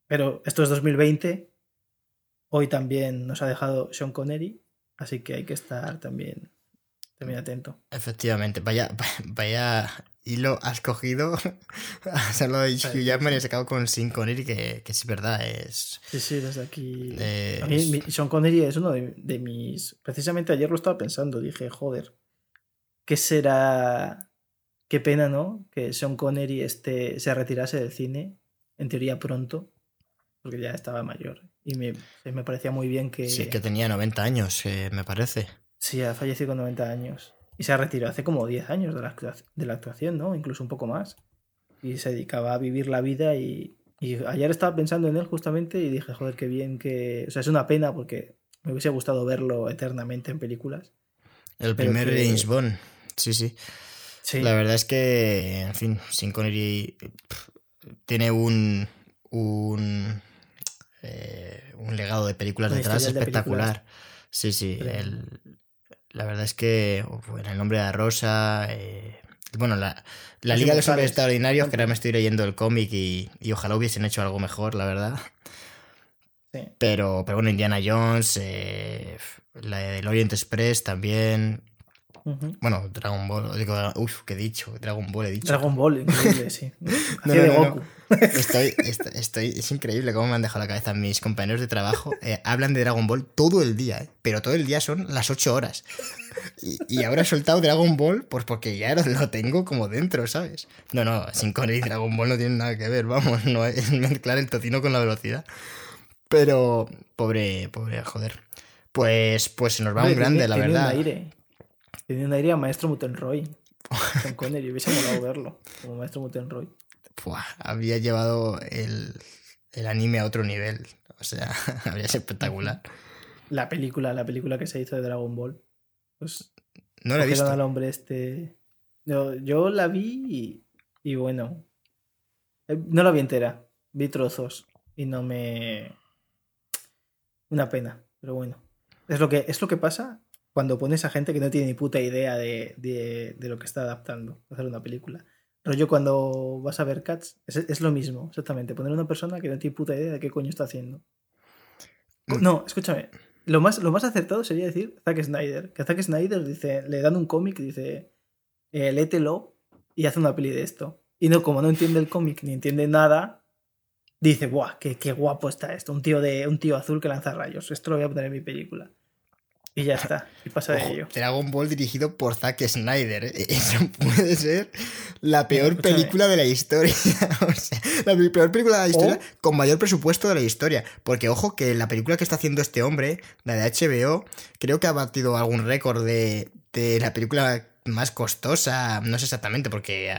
Pero esto es 2020. Hoy también nos ha dejado Sean Connery. Así que hay que estar también, también atento. Efectivamente. Vaya, vaya y lo has cogido, has hablado de Hugh Jackman y has sacado con Sean Connery, que, que es verdad, es... Sí, sí, desde aquí... A mí, Sean Connery es uno de, mis... Precisamente ayer lo estaba pensando, dije, joder, ¿qué será... Qué pena, ¿no? Que Sean Connery este, se retirase del cine, en teoría pronto, porque ya estaba mayor. Y me, me parecía muy bien que... Sí, que tenía 90 años, eh, me parece. Sí, ha fallecido con 90 años. Y se retiró hace como 10 años de la, de la actuación, ¿no? Incluso un poco más. Y se dedicaba a vivir la vida y, y ayer estaba pensando en él justamente y dije, joder, qué bien que... O sea, es una pena porque me hubiese gustado verlo eternamente en películas. El primer James Bond, sí, sí, sí. La verdad es que, en fin, Sin Connery tiene un... un eh, un legado de películas detrás espectacular. Sí, sí. El, la verdad es que en el nombre de la Rosa. Eh, bueno, la, la Liga de los Hombres Extraordinarios, que ahora me estoy leyendo el cómic y, y, ojalá hubiesen hecho algo mejor, la verdad. Sí. Pero, pero bueno, Indiana Jones, eh, la del Orient Express también. Bueno, Dragon Ball, digo, uff, ¿qué he dicho? Dragon Ball he dicho. Dragon Ball, increíble, sí. no, de Goku. Estoy, estoy, es increíble cómo me han dejado la cabeza mis compañeros de trabajo. Eh, hablan de Dragon Ball todo el día, eh, pero todo el día son las 8 horas. Y, y, ahora he soltado Dragon Ball, pues porque ya lo, tengo como dentro, ¿sabes? No, no, sin y Dragon Ball no tienen nada que ver, vamos, no es mezclar el tocino con la velocidad. Pero, pobre, pobre, joder. Pues, pues se nos va un grande, la verdad. Tenía un aire a Maestro Mutenroy. Con Connery, hubiese molado verlo como Maestro Mutenroy. había llevado el, el, anime a otro nivel. O sea, habría sido espectacular. La película, la película que se hizo de Dragon Ball. Pues. No la he visto. al hombre este. Yo, yo la vi y, y bueno. Eh, no la vi entera. Vi trozos. Y no me. Una pena. Pero bueno. Es lo que, es lo que pasa cuando pones a gente que no tiene ni puta idea de, de, lo que está adaptando, hacer una película. Pero yo cuando vas a ver Cats, es, lo mismo, exactamente. Poner a una persona que no tiene puta idea de qué coño está haciendo. Mm. No, escúchame. Lo más, lo más acertado sería decir Zack Snyder. Que Zack Snyder dice, le dan un cómic, dice, eh, lételo y hace una peli de esto. Y no, como no entiende el cómic ni entiende nada, dice, ¡buah! Qué, qué guapo está esto! Un tío, de, un tío azul que lanza rayos. Esto lo voy a poner en mi película. Y ya está, y pasa de ello. Dragon Ball dirigido por Zack Snyder. ¿eh? Eso puede ser la peor película de la historia. o sea, la peor película de la historia con mayor presupuesto de la historia. Porque ojo que la película que está haciendo este hombre, la de HBO, creo que ha batido algún récord de, de la película más costosa. No sé exactamente, porque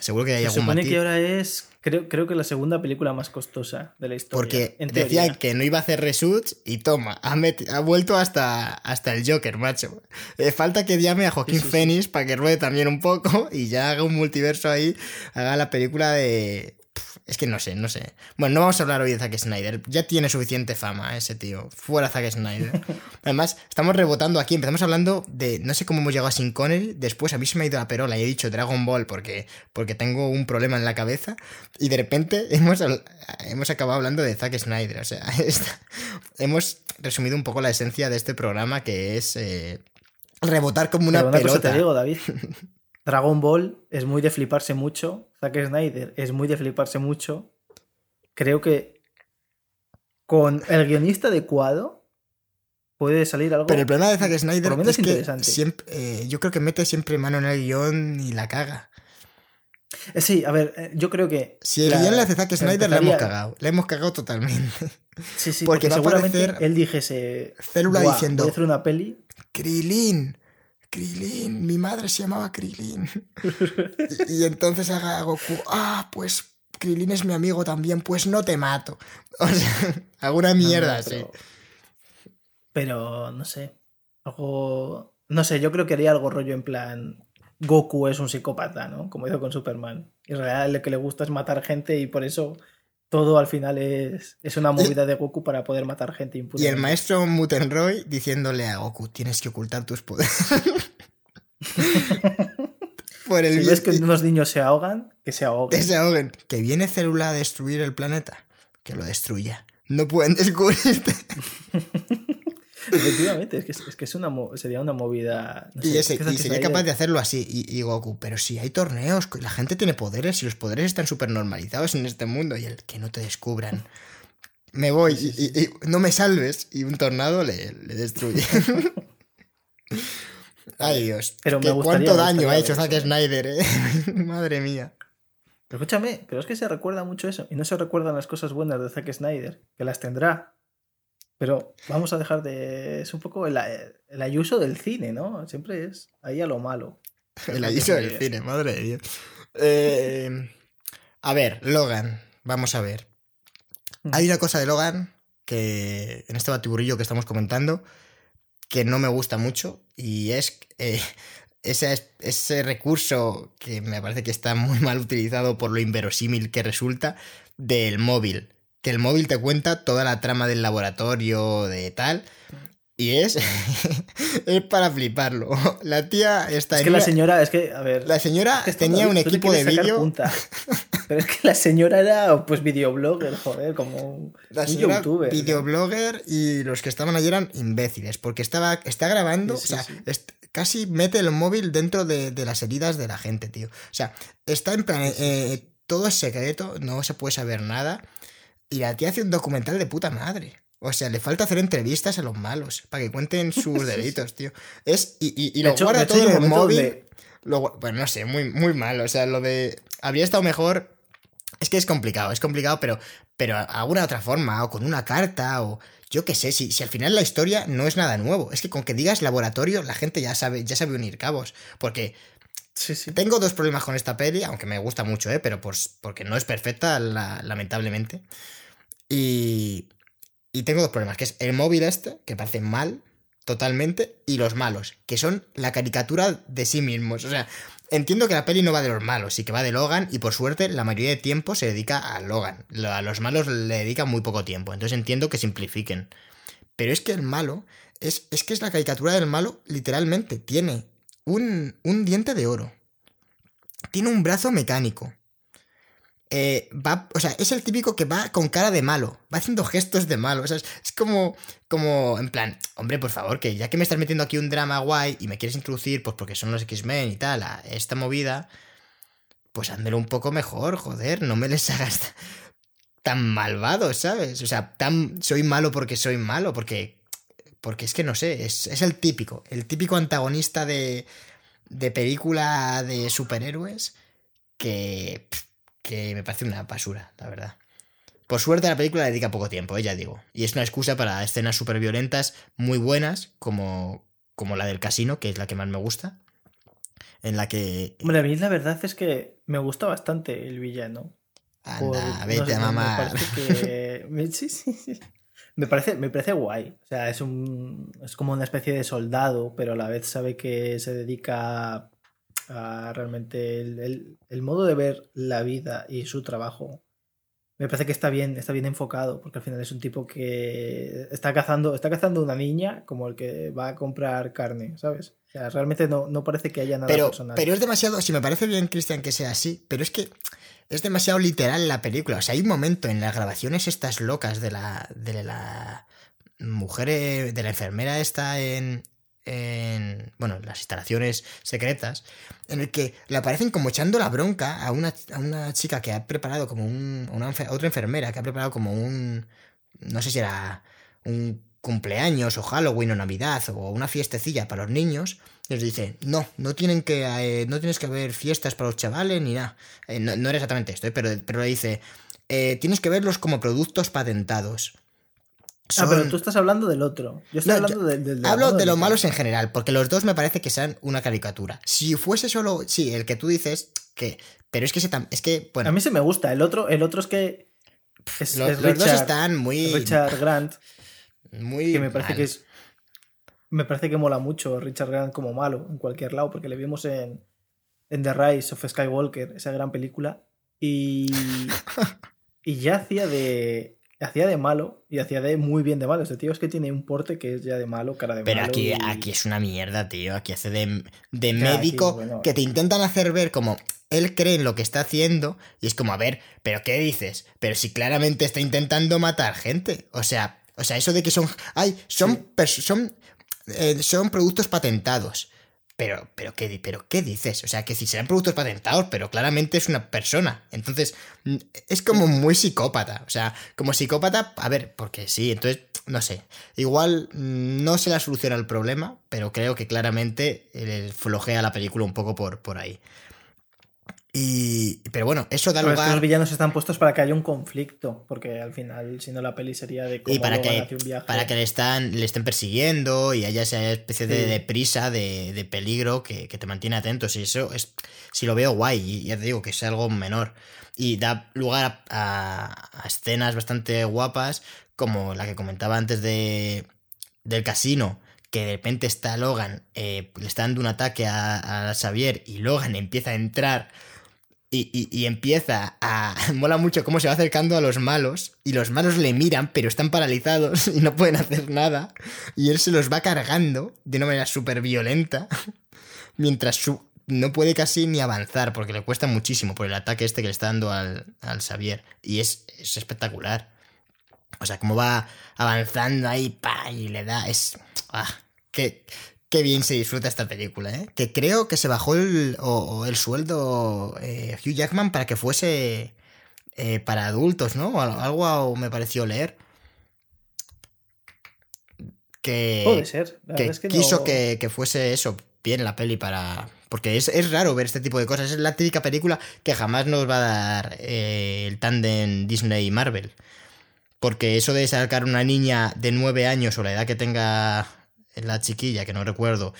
seguro que hay algún supone que ahora es Creo, creo que la segunda película más costosa de la historia. Porque decían que no iba a hacer reshoots y toma, ha, ha vuelto hasta, hasta el Joker, macho. Eh, falta que llame a Joaquín Phoenix para que ruede también un poco y ya haga un multiverso ahí, haga la película de, es que no sé, no sé. Bueno, no vamos a hablar hoy de Zack Snyder. Ya tiene suficiente fama ese tío. Fuera Zack Snyder. Además, estamos rebotando aquí. Empezamos hablando de. No sé cómo hemos llegado a Sin Connery. Después a mí se me ha ido la perola y he dicho Dragon Ball porque, porque tengo un problema en la cabeza. Y de repente hemos, hemos acabado hablando de Zack Snyder. O sea, hemos resumido un poco la esencia de este programa que es. Eh, rebotar como una, pelota. te digo, David. Dragon Ball es muy de fliparse mucho. Zack Snyder es muy de fliparse mucho. Creo que con el guionista adecuado puede salir algo. Pero el problema de Zack Snyder es que siempre, eh, yo creo que mete siempre mano en el guion y la caga. Eh, sí, a ver, eh, yo creo que. Si el guion le hace Zack Snyder, le hemos cagado. Le hemos cagado totalmente. Sí, sí, porque, seguramente él dijese. Célula diciendo. Voy a hacer una peli. Krilin, Krilin, mi madre se llamaba Krilin. y, entonces haga Goku, ah, pues Krilin es mi amigo también, pues no te mato. O sea, alguna mierda sí. pero, no sé, algo... No sé, yo creo que haría algo rollo en plan, Goku es un psicópata, ¿no? Como hizo con Superman. Y en realidad lo que le gusta es matar gente y por eso todo al final es, es una movida de Goku para poder matar gente impunemente. Y el maestro Mutenroy diciéndole a Goku, tienes que ocultar tus poderes. Por el si ves que unos niños se ahogan, que se ahoguen. Que se ahoguen. Que viene célula a destruir el planeta, que lo destruya. No pueden descubrirte. Efectivamente, es que, es que es una, sería una movida. y, sería capaz de hacerlo así, y, Goku, pero si hay torneos, la gente tiene poderes y los poderes están súper normalizados en este mundo, y el que no te descubran. Me voy y, no me salves, y un tornado le, destruye. Ay Dios. Pero ¿Cuánto daño ha hecho Zack Snyder, eh? Madre mía. Pero escúchame, pero es que se recuerda mucho eso. Y no se recuerdan las cosas buenas de Zack Snyder, que las tendrá. Pero vamos a dejar de. Es un poco el, ayuso del cine, ¿no? Siempre es ahí a lo malo. el ayuso del cine, madre de Dios. Eh, a ver, Logan. Vamos a ver. Mm. Hay una cosa de Logan que en este batiburrillo que estamos comentando que no me gusta mucho y es eh, ese, ese recurso que me parece que está muy mal utilizado por lo inverosímil que resulta del móvil que el móvil te cuenta toda la trama del laboratorio, de tal. Y es, es para fliparlo. La tía está Es que la señora, es que, a ver. La señora tenía un equipo de vídeo. Pero es que la señora era, pues, videoblogger, joder, como la señora youtuber. Videoblogger y los que estaban allí eran imbéciles, porque estaba, está grabando, o sea, casi mete el móvil dentro de, las heridas de la gente, tío. O sea, está en plan, eh, todo es secreto, no se puede saber nada. Y la tía hace un documental de puta madre. O sea, le falta hacer entrevistas a los malos para que cuenten sus delitos, tío. Es, y, y, lo guarda todo en el móvil. bueno, no sé, muy, muy mal. O sea, lo de. Habría estado mejor. Es que es complicado, es complicado, pero, pero alguna otra forma, o con una carta, o yo qué sé, si, si al final la historia no es nada nuevo. Es que con que digas laboratorio, la gente ya sabe, ya sabe unir cabos. Porque Sí, sí. Tengo dos problemas con esta peli, aunque me gusta mucho, ¿eh? pero pues porque no es perfecta, lamentablemente. Y, y tengo dos problemas, que es el móvil este, que parece mal totalmente, y los malos, que son la caricatura de sí mismos. O sea, entiendo que la peli no va de los malos, sí que va de Logan, y por suerte la mayoría de tiempo se dedica a Logan. A los malos le dedican muy poco tiempo, entonces entiendo que simplifiquen. Pero es que el malo, es, es que es la caricatura del malo, literalmente, tiene un, un diente de oro. Tiene un brazo mecánico. Eh, va, o sea, es el típico que va con cara de malo, va haciendo gestos de malo, o sea, es, como, como, en plan, hombre, por favor, que ya que me estás metiendo aquí un drama guay y me quieres introducir, pues porque son los X-Men y tal, a esta movida, pues házmelo un poco mejor, joder, no me les hagas tan malvado, ¿sabes? O sea, tan, soy malo porque soy malo, porque, porque es que no sé, es, el típico, el típico antagonista de, de película de superhéroes que... que me parece una basura, la verdad. Por suerte la película dedica poco tiempo, eh, ya digo. Y es una excusa para escenas súper violentas, muy buenas, como, como la del casino, que es la que más me gusta. En la que... Bueno, a mí la verdad es que me gusta bastante el villano. Anda, Por, vete no sé, a mamar. Me parece que... sí, sí, sí. Me parece, me parece guay. O sea, es un. es como una especie de soldado, pero a la vez sabe que se dedica realmente el, el, el, modo de ver la vida y su trabajo me parece que está bien, está bien enfocado, porque al final es un tipo que está cazando, está cazando una niña como el que va a comprar carne, ¿sabes? O sea, realmente no, no parece que haya nada pero, personal. Pero es demasiado, si me parece bien, Cristian, que sea así, pero es que es demasiado literal la película. O sea, hay un momento en las grabaciones estas locas de la, de la mujer, de la enfermera esta en, en bueno, las instalaciones secretas, en el que le aparecen como echando la bronca a una, a una chica que ha preparado como un. Otra enfermera que ha preparado como un. No sé si era un cumpleaños o Halloween o Navidad o una fiestecilla para los niños. Les dice, no, no tienen que. Eh, no tienes que haber fiestas para los chavales ni nada. Eh, no, no, era exactamente esto, eh, pero, pero le dice. tienes que verlos como productos patentados. Son... Ah, pero tú estás hablando del otro. Yo estoy no, hablando del de, de, Hablo de los malos en general, porque los dos me parece que sean una caricatura. Si fuese solo. Sí, el que tú dices que. Pero es que ese es que. Bueno. A mí se me gusta. El otro, el otro es que. Es, los, es Richard, los dos están muy. Richard Grant. Muy. Que me parece mal. que es. Me parece que mola mucho Richard Grant como malo en cualquier lado, porque le vimos en, en The Rise of Skywalker, esa gran película. Y. y ya hacía de hacía de malo y hacía de muy bien de malo. Este tío es que tiene un porte que es ya de malo, cara de Pero malo. aquí, y... aquí es una mierda, tío. Aquí hace de, de médico aquí, bueno. que te intentan hacer ver como él cree en lo que está haciendo y es como, a ver, ¿pero qué dices? Pero si claramente está intentando matar gente. O sea, o sea eso de que son... Ay, son... Sí. Son, eh, son productos patentados. Pero, pero, ¿qué, pero, ¿qué dices? O sea, que si serán productos patentados, pero claramente es una persona. Entonces, es como muy psicópata. O sea, como psicópata, a ver, porque sí, entonces, no sé. Igual no se la soluciona el problema, pero creo que claramente le flojea la película un poco por, por ahí. Y, pero bueno, eso da pero lugar. Es que los villanos están puestos para que haya un conflicto, porque al final, si no, la peli sería de cómo y para que, hace un viaje. para que le, están, le estén persiguiendo y haya esa especie de, prisa, de, de peligro que, que te mantiene atentos. Y eso es. Si lo veo guay, y ya te digo que es algo menor. Y da lugar a, a- a escenas bastante guapas, como la que comentaba antes de, del casino. Que de repente está Logan, eh, le está dando un ataque a, a Xavier y Logan empieza a entrar y, y- empieza a. Mola mucho cómo se va acercando a los malos. Y los malos le miran, pero están paralizados y no pueden hacer nada. Y él se los va cargando de una manera súper violenta. Mientras su, no puede casi ni avanzar, porque le cuesta muchísimo por el ataque este que le está dando al, al Xavier. Y es, es espectacular. O sea, cómo va avanzando ahí, pa, y le da. Es. Ah, qué, qué bien se disfruta esta película, ¿eh? Que creo que se bajó el, o, o el sueldo eh, Hugh Jackman para que fuese eh, para adultos, ¿no? Algo, algo me pareció leer. Que, Puede ser. La que es que quiso no- que, que fuese eso, bien la peli para... Porque es, es raro ver este tipo de cosas. Es la típica película que jamás nos va a dar eh, el tándem Disney y Marvel. Porque eso de sacar una niña de 9 años o la edad que tenga la chiquilla, que no recuerdo,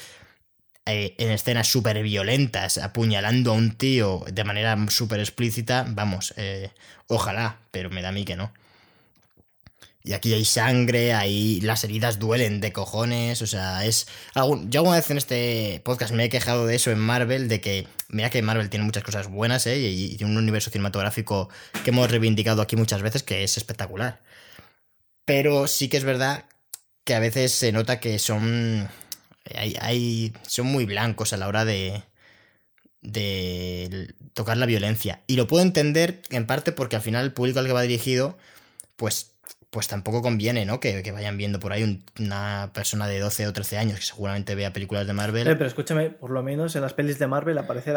eh, en escenas súper violentas, apuñalando a un tío de manera súper explícita, vamos, eh, ojalá, pero me da a mí que no. Y aquí hay sangre, ahí las heridas duelen de cojones, o sea, es... Yo alguna vez en este podcast me he quejado de eso en Marvel, de que, mira que Marvel tiene muchas cosas buenas, ¿eh? Y, y un universo cinematográfico que hemos reivindicado aquí muchas veces, que es espectacular. Pero sí que es verdad que a veces se nota que son. Hay, son muy blancos a la hora de. de tocar la violencia. Y lo puedo entender en parte porque al final el público al que va dirigido, pues pues tampoco conviene, ¿no? Que, vayan viendo por ahí una persona de 12 o 13 años que seguramente vea películas de Marvel. pero escúchame, por lo menos en las pelis de Marvel aparece,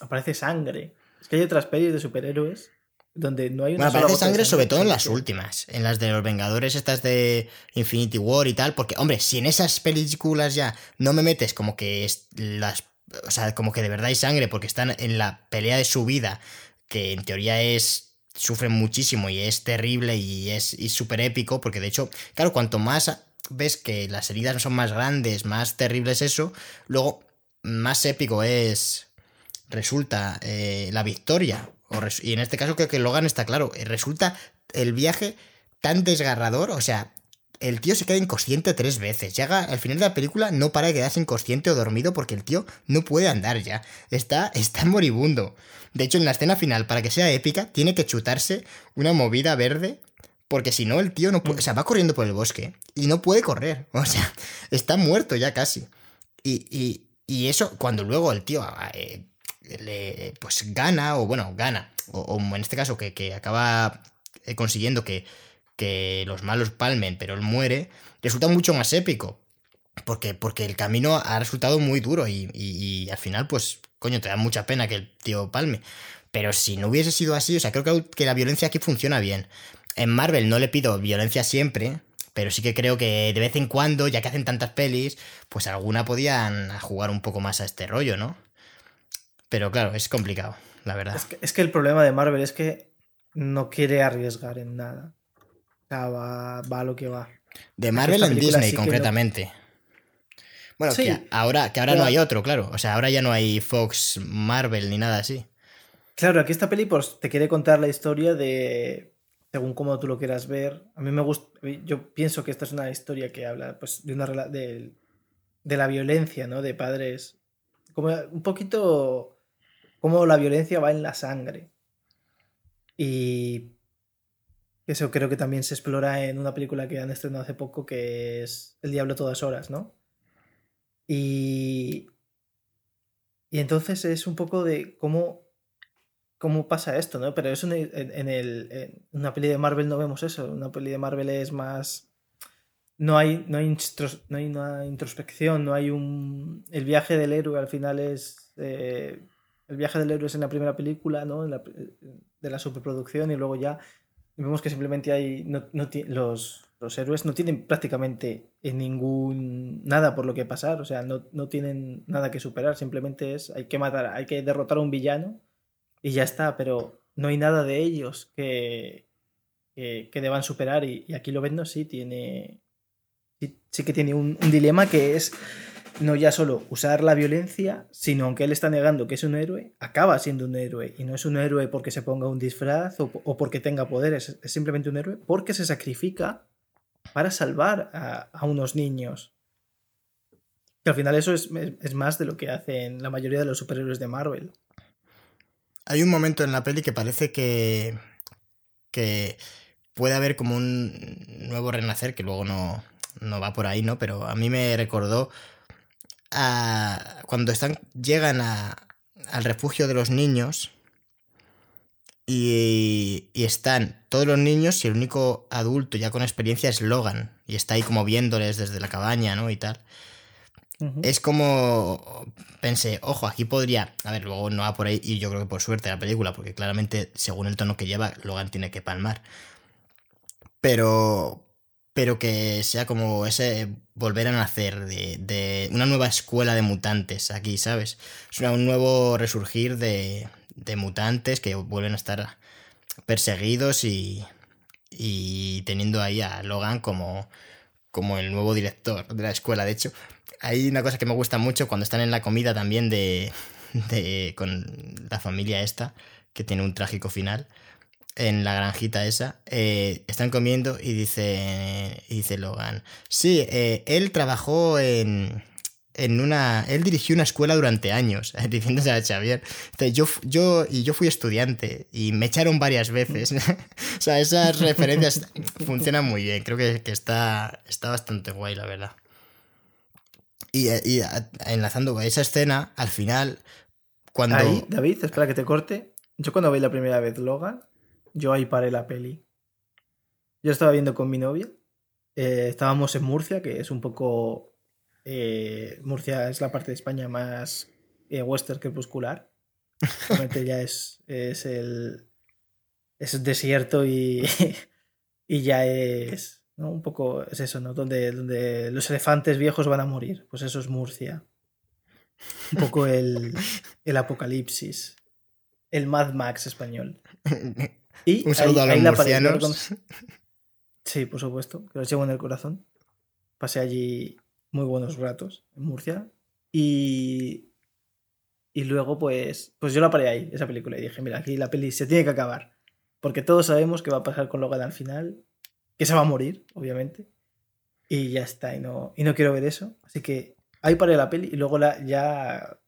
aparece sangre. Es que hay otras pelis de superhéroes donde no hay una bueno, aparece sangre, sobre todo en las últimas, en las de los Vengadores, estas de Infinity War y tal, porque, hombre, si en esas películas ya no me metes como que las. O sea, como que de verdad hay sangre porque están en la pelea de su vida, que en teoría es. sufren muchísimo y es terrible y es súper épico, porque de hecho, claro, cuanto más ves que las heridas son más grandes, más terribles eso, luego más épico es. resulta eh, la victoria y en este caso creo que Logan está claro. Eh, resulta el viaje tan desgarrador, o sea, el tío se queda inconsciente tres veces. Llega al final de la película, no para de quedarse inconsciente o dormido porque el tío no puede andar ya. Está, está moribundo. De hecho, en la escena final, para que sea épica, tiene que chutarse una movida verde. Porque si no, el tío no puede. O sea, va corriendo por el bosque y no puede correr. O sea, está muerto ya casi. Y, y, eso, cuando luego el tío eh, le, pues gana, o bueno, gana, o, en este caso que, acaba eh, consiguiendo que, que los malos palmen, pero él muere, resulta mucho más épico. Porque, porque el camino ha resultado muy duro y, y, al final, pues, coño, te da mucha pena que el tío palme. Pero si no hubiese sido así, o sea, creo que, que la violencia aquí funciona bien. En Marvel no le pido violencia siempre, pero sí que creo que de vez en cuando, ya que hacen tantas pelis, pues alguna podían jugar un poco más a este rollo, ¿no? Pero claro, es complicado, la verdad. Es que, el problema de Marvel es que no quiere arriesgar en nada. O sea, va, a lo que va. De Marvel en Disney, concretamente. Bueno, que ahora, que ahora no hay otro, claro. O sea, ahora ya no hay Fox, Marvel ni nada así. Claro, aquí esta peli pues, te quiere contar la historia de. Según cómo tú lo quieras ver. A mí me gusta. Yo pienso que esta es una historia que habla pues, de una de, de la violencia, ¿no? De padres. Como un poquito cómo la violencia va en la sangre. Y eso creo que también se explora en una película que han estrenado hace poco que es El Diablo a todas horas, ¿no? Y, y entonces es un poco de cómo, cómo pasa esto, ¿no? Pero eso en, una peli de Marvel no vemos eso. Una peli de Marvel es más... No hay, no hay, no hay una introspección, no hay un... El viaje del héroe al final es... Eh, el viaje del héroe es en la primera película, ¿no? de la superproducción y luego ya vemos que simplemente hay no, los, los, héroes no tienen prácticamente ningún nada por lo que pasar, o sea, no, no, tienen nada que superar, simplemente es hay que matar, hay que derrotar a un villano y ya está, pero no hay nada de ellos que, que, deban superar y, aquí lo vendo sí tiene sí, sí que tiene un, un dilema que es no ya solo usar la violencia, sino aunque él está negando que es un héroe, acaba siendo un héroe. Y no es un héroe porque se ponga un disfraz o, porque tenga poderes, es simplemente un héroe porque se sacrifica para salvar a, unos niños. Que al final eso es, más de lo que hacen la mayoría de los superhéroes de Marvel. Hay un momento en la peli que parece que, que puede haber como un nuevo renacer, que luego no, no va por ahí, ¿no? Pero a mí me recordó cuando están, llegan al refugio de los niños y, están todos los niños y el único adulto ya con experiencia es Logan y está ahí como viéndoles desde la cabaña, ¿no? Y tal. Es como pensé, ojo, aquí podría, a ver, luego no va por ahí y yo creo que por suerte la película, porque claramente según el tono que lleva, Logan tiene que palmar. Pero, pero que sea como ese volver a nacer de, una nueva escuela de mutantes aquí, ¿sabes? Es un nuevo resurgir de, de mutantes que vuelven a estar perseguidos y, y teniendo ahí a Logan como, como el nuevo director de la escuela. De hecho, hay una cosa que me gusta mucho cuando están en la comida también de, de con la familia esta, que tiene un trágico final en la granjita esa, eh, están comiendo y dice, dice Logan, sí, eh, él trabajó en, en una. Él dirigió una escuela durante años, diciéndose a Xavier. Yo, yo, y yo fui estudiante y me echaron varias veces. o sea, esas referencias funcionan muy bien. Creo que, está, está bastante guay, la verdad. Y, y enlazando esa escena, al final, cuando. Ahí, David, espera que te corte. Yo cuando vi la primera vez Logan, yo ahí paré la peli. Yo estaba viendo con mi novia. Eh, estábamos en Murcia, que es un poco eh, Murcia es la parte de España más eh, western crepuscular. Realmente ya es, es el. Es desierto y, y ya es. Un poco. Es eso, ¿no? Donde, donde los elefantes viejos van a morir. Pues eso es Murcia. Un poco el, el apocalipsis. El Mad Max español. Y Un saludo a los murcianos. Sí, por supuesto, que los llevo en el corazón. Pasé allí muy buenos ratos en Murcia. Y, y luego, pues, pues yo la paré ahí, esa película, y dije, mira, aquí la peli se tiene que acabar. Porque todos sabemos que va a pasar con Logan al final, que se va a morir, obviamente. Y ya está, y no, y no quiero ver eso. Así que ahí paré la peli y luego la, ya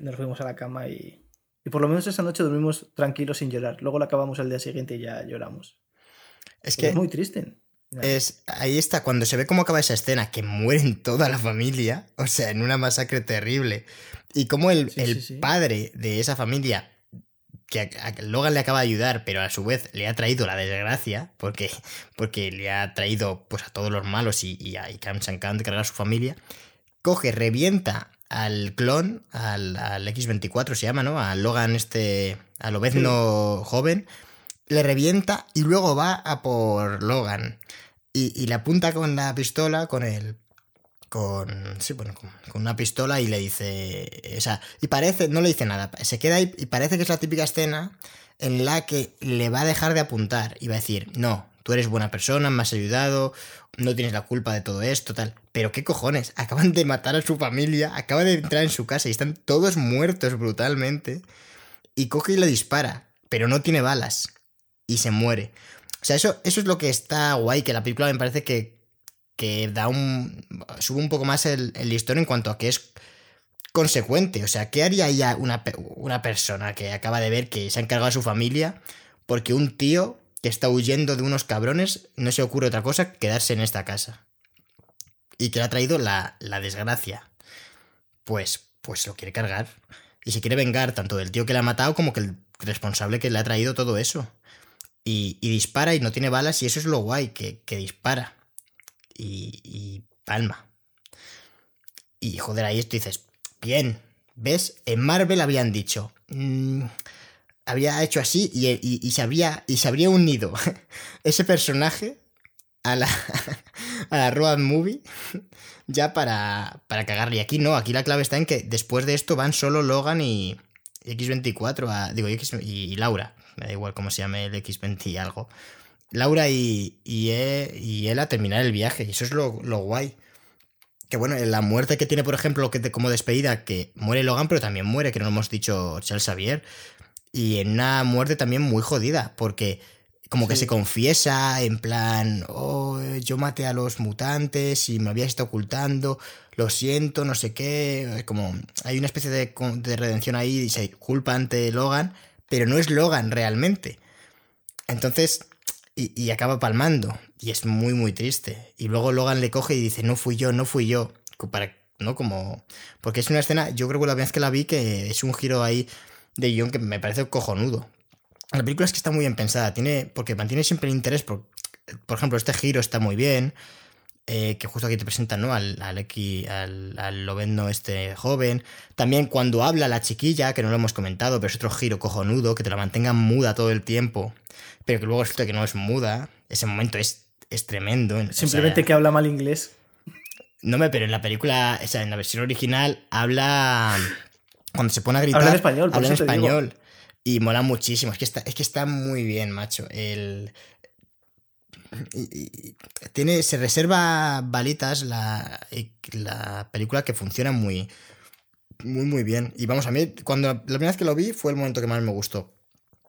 nos fuimos a la cama y, y por lo menos esa noche dormimos tranquilos sin llorar. Luego la acabamos al día siguiente y ya lloramos. Es que es muy triste. Es, ahí está, cuando se ve cómo acaba esa escena, que mueren toda la familia, o sea, en una masacre terrible, y cómo el, padre de esa familia, que a, Logan le acaba de ayudar, pero a su vez le ha traído la desgracia, porque, porque le ha traído pues, a todos los malos y, y, y se acaban de cargar a su familia, coge, revienta al clon, al, al, X24 se llama, ¿no? A Logan este, a Lobezno joven, le revienta y luego va a por Logan. Y, y le apunta con la pistola, con el. Con. Sí, bueno, con, una pistola y le dice. O sea, y parece. No le dice nada. Se queda ahí y parece que es la típica escena en la que le va a dejar de apuntar y va a decir: No, tú eres buena persona, me has ayudado, no tienes la culpa de todo esto, tal. Pero qué cojones, acaban de matar a su familia, acaban de entrar en su casa y están todos muertos brutalmente. Y coge y le dispara, pero no tiene balas y se muere. O sea, eso, eso es lo que está guay, que la película me parece que, que da un. sube un poco más el, el, listón en cuanto a que es consecuente. O sea, ¿qué haría ya una, una persona que acaba de ver que se ha encargado a su familia porque un tío que está huyendo de unos cabrones no se ocurre otra cosa que quedarse en esta casa? Y que le ha traído la, la desgracia. Pues, pues lo quiere cargar. Y se quiere vengar tanto del tío que le ha matado como que el responsable que le ha traído todo eso. Y, dispara y no tiene balas y eso es lo guay, que, dispara. Y, palma. Y joder, ahí tú dices, bien, ¿ves? En Marvel habían dicho, mm, había hecho así y, se había, y se habría unido ese personaje a la, a la road movie ya para, para cagarle. Y aquí no, aquí la clave está en que después de esto van solo Logan y X24, a, digo, X, y Laura me da igual cómo se llame el X20 y algo. Laura y, y, él, a terminar el viaje, y eso es lo, guay. Que bueno, la muerte que tiene, por ejemplo, que como despedida, que muere Logan, pero también muere, que no lo hemos dicho Charles Xavier. Y en una muerte también muy jodida, porque como que se confiesa en plan, oh, yo maté a los mutantes y me había estado ocultando, lo siento, no sé qué. Como hay una especie de, de redención ahí y se culpa ante Logan, pero no es Logan realmente. Entonces, y, acaba palmando, y es muy, muy triste. Y luego Logan le coge y dice, no fui yo, no fui yo. Para, ¿no? Como, porque es una escena, yo creo que la vez que la vi, que es un giro ahí de guion que me parece cojonudo. La película es que está muy bien pensada, tiene, porque mantiene siempre el interés, por, por ejemplo, este giro está muy bien, eh, que justo aquí te presentan, ¿no? Al, al, al, al este joven. También cuando habla la chiquilla, que no lo hemos comentado, pero es otro giro cojonudo, que te la mantenga muda todo el tiempo, pero que luego resulta que no es muda. Ese momento es, es tremendo. Simplemente que habla mal inglés. No me, pero en la película, o sea, en la versión original, habla. Cuando se pone a gritar. Habla en español, Habla en español. Y mola muchísimo. Es que está, es que está muy bien, macho. El, y, tiene, se reserva balitas la, la película que funciona muy, muy, muy bien. Y vamos, a mí, cuando la primera vez que lo vi fue el momento que más me gustó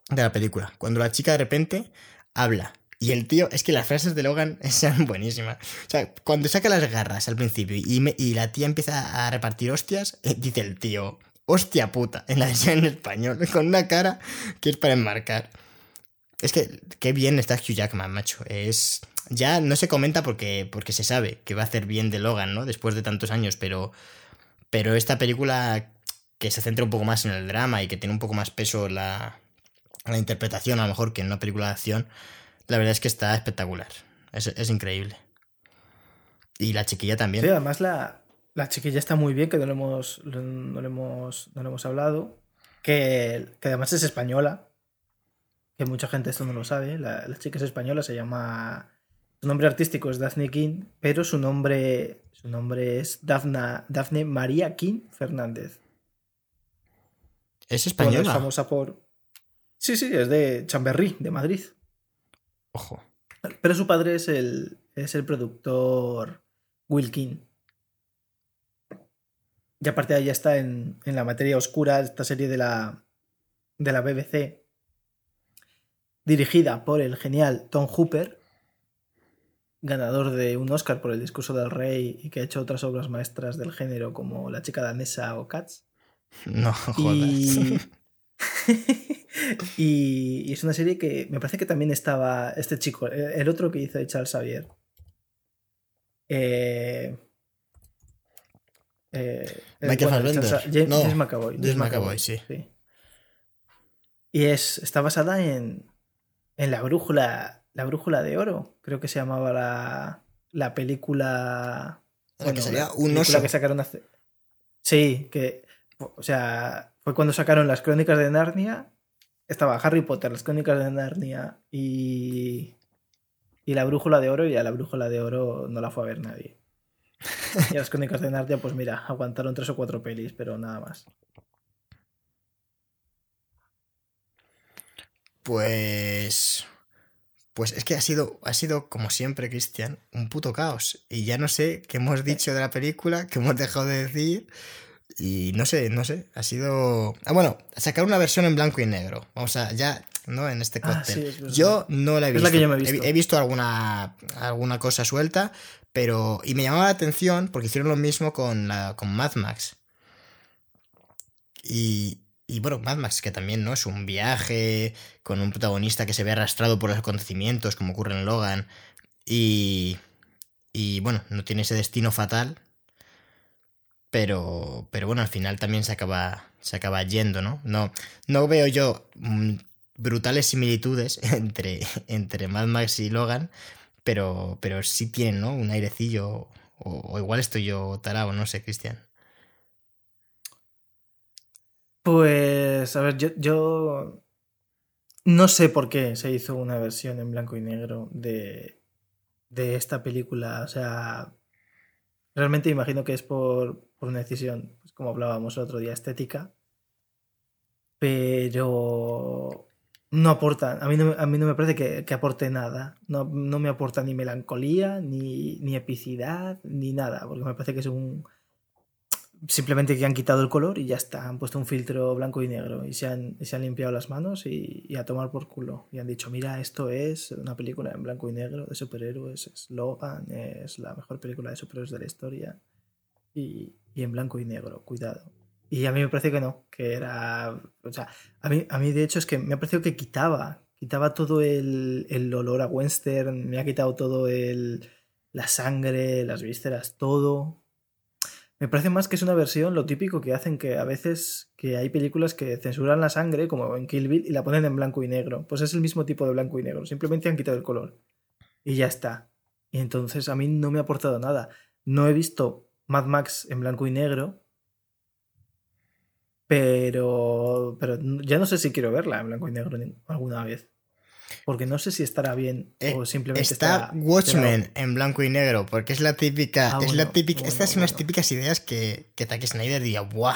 de la película. Cuando la chica de repente habla Y el tío, es que las frases de Logan sean buenísimas. O sea, cuando saca las garras al principio y, y la tía empieza a repartir hostias, dice el tío, hostia puta, en la en español, con una cara que es para enmarcar. Es que qué bien está Hugh Jackman, macho. Es. Ya no se comenta porque, porque se sabe que va a hacer bien de Logan, ¿no? Después de tantos años, pero. Pero esta película que se centra un poco más en el drama y que tiene un poco más peso la, la interpretación, a lo mejor que en una película de acción, la verdad es que está espectacular. Es, increíble. Y la chiquilla también. Sí, además la, la chiquilla está muy bien, que no lo hemos, no hemos, no hemos hablado. Que, que además es española que mucha gente esto no lo sabe. La, chica es española, se llama. Su nombre artístico es Daphne King, pero su nombre, su nombre es Daphne, Daphne María King Fernández. ¿Es española? es famosa por. Sí, sí, es de Chamberry, de Madrid. Ojo. Pero su padre es el, es el productor Will King. Y aparte de ahí está en, en la materia oscura, esta serie de la, de la BBC, dirigida por el genial Tom Hooper, ganador de un Oscar por el discurso del rey y que ha hecho otras obras maestras del género como La chica danesa o Cats. No, jodas. Y... es una serie que me parece que también estaba este chico, el otro que hizo de Charles Xavier. Eh... Eh, Michael James, McAvoy. James McAvoy, sí. Y es, está basada en, en la brújula, la brújula de oro, creo que se llamaba la, la película. Bueno, que un oso. que sacaron hace. Sí, que. O sea, fue cuando sacaron las crónicas de Narnia. Estaba Harry Potter, las crónicas de Narnia y. Y la brújula de oro, y a la brújula de oro no la fue a ver nadie. Y las crónicas de Narnia, pues mira, aguantaron tres o cuatro pelis, pero nada más. Pues. Pues es que ha sido, ha sido, como siempre, Cristian, un puto caos. Y ya no sé qué hemos dicho de la película, qué hemos dejado de decir. Y no sé, no sé. Ha sido. Ah, bueno, sacar una versión en blanco y negro. Vamos a, ya, ¿no? En este ah, cóctel. yo no la he visto. He, visto alguna, alguna cosa suelta, pero. Y me llamaba la atención porque hicieron lo mismo con, con Mad Max. Y, y bueno, Mad Max, que también no es un viaje con un protagonista que se ve arrastrado por los acontecimientos, como ocurre en Logan. Y. Y bueno, no tiene ese destino fatal. Pero. Pero bueno, al final también se acaba. Se acaba yendo, ¿no? No, no veo yo mm, brutales similitudes entre, entre Mad Max y Logan. Pero, pero sí tienen, ¿no? Un airecillo. O, igual estoy yo tarado, no sé, Cristian. Pues, a ver, yo, yo no sé por qué se hizo una versión en blanco y negro de, de esta película. O sea, realmente imagino que es por, por una decisión, pues, como hablábamos el otro día, estética. Pero no aporta, a mí no, a mí no me parece que, que aporte nada. No, no, me aporta ni melancolía, ni, ni epicidad, ni nada, porque me parece que es un, simplemente que han quitado el color y ya está, han puesto un filtro blanco y negro y se han, se han limpiado las manos y, a tomar por culo. Y han dicho, mira, esto es una película en blanco y negro de superhéroes, es Logan, es la mejor película de superhéroes de la historia y, en blanco y negro, cuidado. Y a mí me parece que no, que era... O sea, a mí, a mí de hecho es que me ha parecido que quitaba, quitaba todo el, el olor a western, me ha quitado todo el... la sangre, las vísceras, todo me parece más que es una versión, lo típico que hacen que a veces que hay películas que censuran la sangre, como en Kill Bill, y la ponen en blanco y negro. Pues es el mismo tipo de blanco y negro, simplemente han quitado el color. Y ya está. Y entonces a mí no me ha aportado nada. No he visto Mad Max en blanco y negro, pero, pero ya no sé si quiero verla en blanco y negro alguna vez. Porque no sé si estará bien eh, o simplemente está. Watchmen en blanco y negro, porque es la típica. Ah, es la típica estas son las típicas ideas que, que Zack Snyder diría, ¡buah!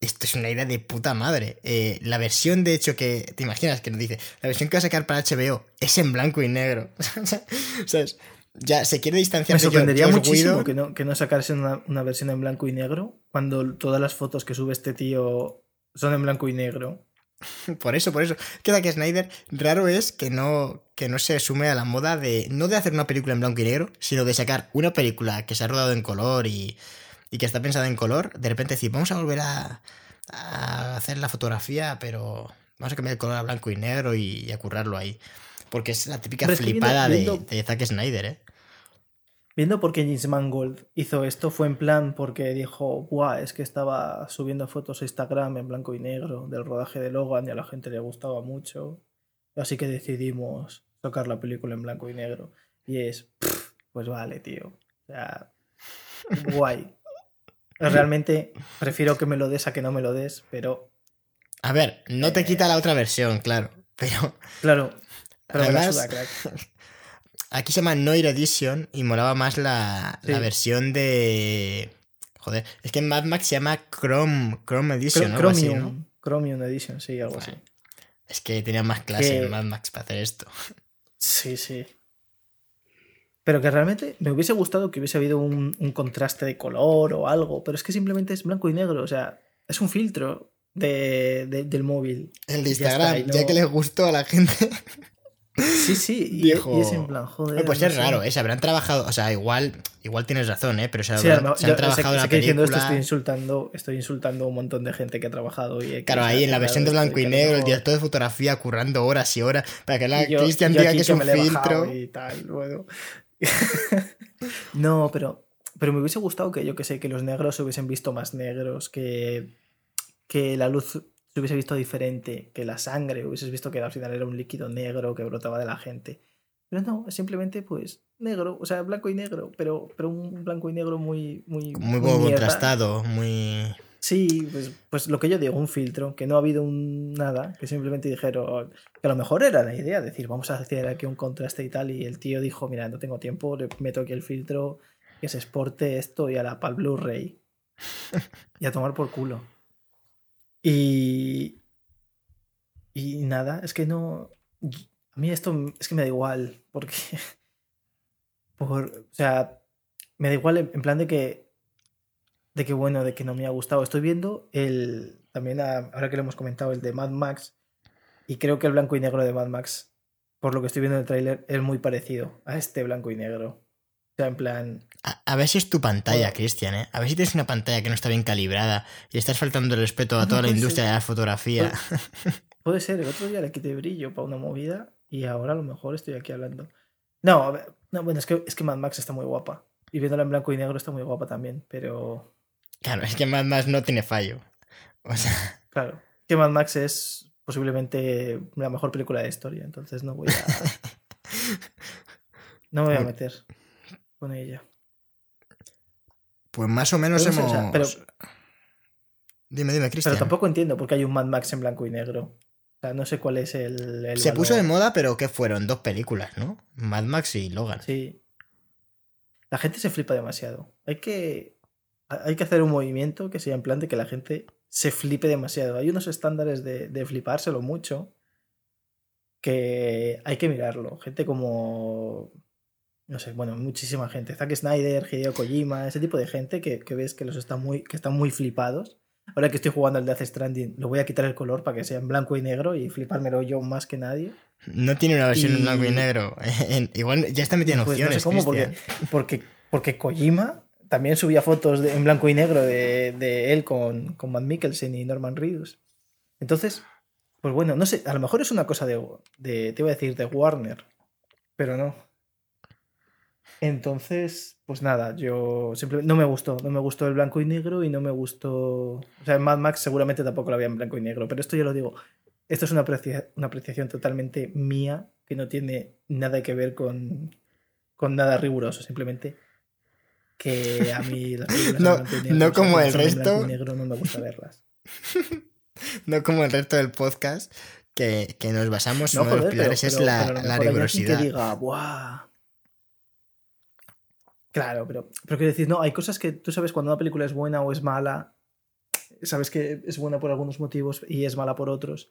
Esto es una idea de puta madre. Eh, la versión, de hecho, que. ¿Te imaginas que nos dice? La versión que va a sacar para HBO es en blanco y negro. ¿Sabes? Ya se quiere distanciar Me sorprendería muchísimo que no, que no sacase una, una versión en blanco y negro cuando todas las fotos que sube este tío son en blanco y negro. Por eso, por eso. Que Zack Snyder, raro es que no, que no se sume a la moda de, no de hacer una película en blanco y negro, sino de sacar una película que se ha rodado en color y, y que está pensada en color, de repente decir, vamos a volver a, a hacer la fotografía, pero vamos a cambiar el color a blanco y negro y, a currarlo ahí. Porque es la típica flipada De, de Zack Snyder, ¿eh? Viendo por qué James Mangold hizo esto, fue en plan porque dijo, Buah, es que estaba subiendo fotos a Instagram en blanco y negro del rodaje de Logan y a la gente le gustaba mucho. Así que decidimos tocar la película en blanco y negro. Y es, pues vale, tío. O sea, guay. Realmente prefiero que me lo des a que no me lo des, pero... A ver, no te quita la otra versión, claro, pero... Claro, pero Además, Aquí se llama Noir Edition y molaba más la, versión de. Joder, es que en Mad Max se llama Chrome, Chrome Edition, Chromium, Chromium Edition, sí, algo así. Es que tenía más clase en Mad Max para hacer esto. Sí, sí. Pero que realmente me hubiese gustado que hubiese habido un, contraste de color o algo, pero es que simplemente es blanco y negro, o sea, es un filtro de, del móvil. El de Instagram, ya que les gustó a la gente. Sí, sí, y, es en plan, joder. Pues es raro, ¿eh? Se habrán trabajado, o sea, igual, igual tienes razón, ¿eh? Pero se, habrán, se han trabajado la película. esto estoy insultando, estoy insultando a un montón de gente que ha trabajado. Y claro, ahí en la versión de blanco y negro, el director de fotografía currando horas y horas para que la Cristian diga que es un filtro. Y tal, luego. no, pero, pero me hubiese gustado que yo que sé, que los negros se hubiesen visto más negros, que, que la luz se hubiese visto diferente, que la sangre, hubieses visto que al final era un líquido negro que brotaba de la gente. Pero no, es simplemente pues negro, o sea, blanco y negro, pero, pero un blanco y negro muy... Muy, muy, contrastado, muy... Sí, pues, pues lo que yo digo, un filtro, que no ha habido un nada, que simplemente dijeron que a lo mejor era la idea, decir, vamos a hacer aquí un contraste y tal, y el tío dijo, mira, no tengo tiempo, le meto aquí el filtro, que se exporte esto y a la pal Blu-ray. y a tomar por culo. Y. Y nada, es que no. A mí esto es que me da igual, porque. Por, o sea, me da igual en plan de que. De que bueno, de que no me ha gustado. Estoy viendo el. También, ahora que lo hemos comentado, el de Mad Max. Y creo que el blanco y negro de Mad Max, por lo que estoy viendo en el tráiler, es muy parecido a este blanco y negro en plan. A, ver si es tu pantalla, Cristian, ¿eh? A ver si tienes una pantalla que no está bien calibrada y estás faltando el respeto a toda la industria de la fotografía. Puede, ser, el otro día le quité brillo para una movida y ahora a lo mejor estoy aquí hablando. No, no bueno, es que, es que Mad Max está muy guapa. Y viéndola en blanco y negro está muy guapa también, pero. Claro, es que Mad Max no tiene fallo. O sea. Claro, que Mad Max es posiblemente la mejor película de historia, entonces no voy a. No me voy a meter con ella. Pues más o menos hemos. pero, dime, dime, Cristian. Pero tampoco entiendo por qué hay un Mad Max en blanco y negro. O sea, no sé cuál es el. Se puso de moda, pero ¿qué fueron? Dos películas, ¿no? Mad Max y Logan. Sí. La gente se flipa demasiado. Hay que. Hay que hacer un movimiento que sea en plan de que la gente se flipe demasiado. Hay unos estándares de, de flipárselo mucho que hay que mirarlo. Gente como no sé, bueno, muchísima gente. Zack Snyder, Hideo Kojima, ese tipo de gente que, ves que los están muy, que están muy flipados. Ahora que estoy jugando al Death Stranding, lo voy a quitar el color para que sea en blanco y negro y flipármelo yo más que nadie. No tiene una versión en blanco y negro. Igual ya está metiendo pues opciones. No sé cómo, porque, porque, porque, Kojima también subía fotos en blanco y negro de, él con, con Matt Mikkelsen y Norman Reedus. Entonces, pues bueno, no sé, a lo mejor es una cosa de, de te iba a decir, de Warner, pero no. Entonces, pues nada, yo simplemente no me gustó, no me gustó el blanco y negro y no me gustó, o sea, Mad Max seguramente tampoco lo había en blanco y negro, pero esto yo lo digo, esto es una, una apreciación totalmente mía que no tiene nada que ver con, con nada riguroso, simplemente que a mí las no, no como el resto, y negro no me gusta verlas. no como el resto del podcast que, que nos basamos en los pilares es la, la rigurosidad. Que diga, ¡buah! Claro, pero, pero quiero decir, no, hay cosas que tú sabes cuando una película es buena o es mala, sabes que es buena por algunos motivos y es mala por otros,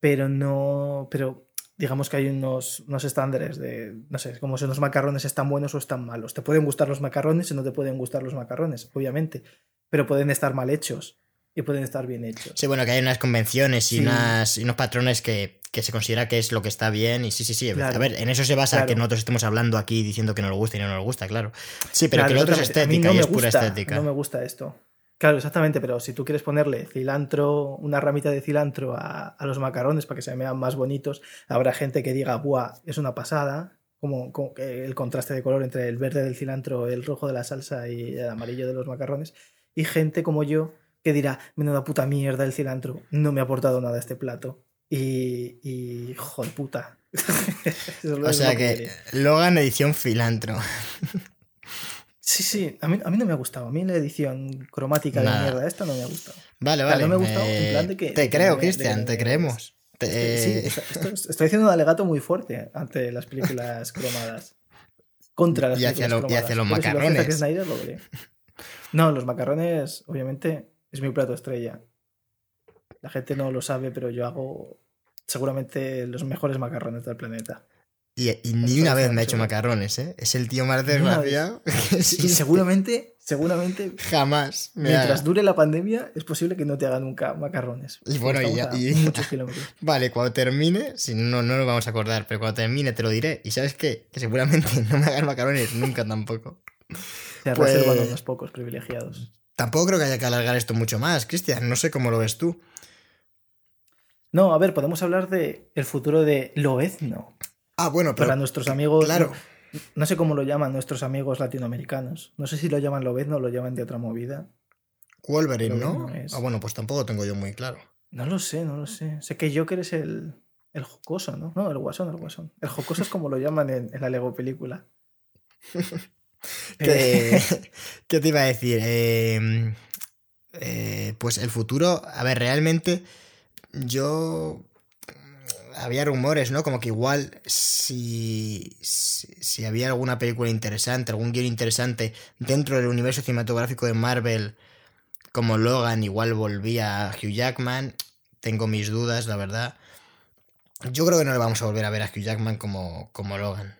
pero no, pero digamos que hay unos, unos estándares de, no sé, como si unos macarrones están buenos o están malos. Te pueden gustar los macarrones y no te pueden gustar los macarrones, obviamente, pero pueden estar mal hechos. y pueden estar bien hechos. Sí, bueno, que hay unas convenciones y, Sí. unas, y unos patrones que, que se considera que es lo que está bien. Y sí, sí, sí. Claro. A ver, en eso se basa Claro. que nosotros estemos hablando aquí diciendo que nos gusta y no nos gusta, claro. Sí, pero Claro, que lo otro es estética no y es pura gusta, estética. No me gusta esto. Claro, exactamente, pero si tú quieres ponerle cilantro, una ramita de cilantro a, a los macarrones para que se vean más bonitos, habrá gente que diga, ¡buah! Es una pasada. Como, como el contraste de color entre el verde del cilantro, el rojo de la salsa y el amarillo de los macarrones. Y gente como yo que dirá, menuda puta mierda el cilantro, no me ha aportado nada a este plato. Y, y joder puta. O sea que que. Logan edición filantro. Sí, sí, a mí, a mí no me ha gustado. A mí la edición cromática Nada. de mierda esta no me ha gustado. Vale, O sea, vale. no me ha gustado eh, en plan de que- Te creo, Cristian, te creemos. Te- Sí, eh, esto- esto- estoy haciendo un alegato muy fuerte ante las películas cromadas. Contra las Y hacia películas lo- y hacia cromadas. los Pero si lo macarrones. Snyder, lo. No, los macarrones, obviamente, es mi plato estrella. La gente no lo sabe, pero yo hago seguramente los mejores macarrones del planeta. y, y ni una vez me ha hecho macarrones, ¿eh? Es el tío más desgraciado Y seguramente, seguramente, Jamás mientras haga. dure la pandemia, es posible que no te haga nunca macarrones. Y bueno, y ya- a y- muchos kilómetros. Vale, cuando termine, si no, no nos vamos a acordar, pero cuando termine te lo diré. Y sabes qué? Que seguramente no me hagan macarrones nunca tampoco. Se Pues- reservan unos pocos privilegiados. Tampoco creo que haya que alargar esto mucho más, Cristian. No sé cómo lo ves tú. No, a ver, podemos hablar de el futuro de Loezno. Ah, bueno, pero Para nuestros amigos. claro. No, no sé cómo lo llaman nuestros amigos latinoamericanos. No sé si lo llaman Loezno o lo llaman de otra movida. Wolverine, ¿no? no es. Ah, bueno, pues tampoco tengo yo muy claro. No lo sé, no lo sé. Sé que Joker es el, el jocoso, ¿no? No, el guasón, el guasón. El jocoso es como lo llaman en, en la Lego película. ¿Qué, Eh, ¿Qué te iba a decir? Eh, eh, pues el futuro, a ver, realmente yo... Había rumores, ¿no? Como que igual si, si, había alguna película interesante, algún guion interesante dentro del universo cinematográfico de Marvel, como Logan, igual volvía Hugh Jackman. Tengo mis dudas, la verdad. Yo creo que no le vamos a volver a ver a Hugh Jackman como, como Logan.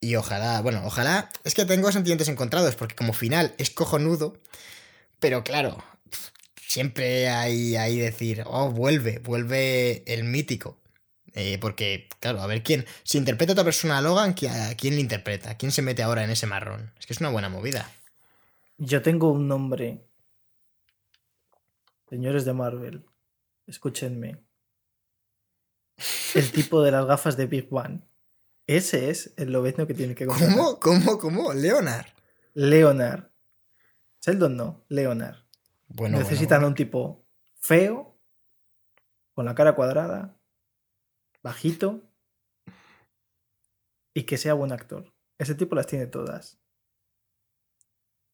Y ojalá, bueno, ojalá. Es que tengo sentimientos encontrados, porque como final es cojonudo, pero claro, siempre hay ahí decir, oh, vuelve, vuelve el mítico. Eh, porque, claro, a ver quién. Si interpreta a otra persona a Logan, ¿qui- ¿a quién le interpreta? ¿Quién se mete ahora en ese marrón? Es que es una buena movida. yo tengo un nombre. Señores de Marvel, escúchenme. El tipo de las gafas de Big One. Ese es el lobezno que tiene que contratar. ¿Cómo? ¿Cómo? ¿Cómo? Leonard. Leonard. Sheldon no, Leonard. Bueno, Necesitan bueno, un tipo feo, con la cara cuadrada, bajito y que sea buen actor. Ese tipo las tiene todas.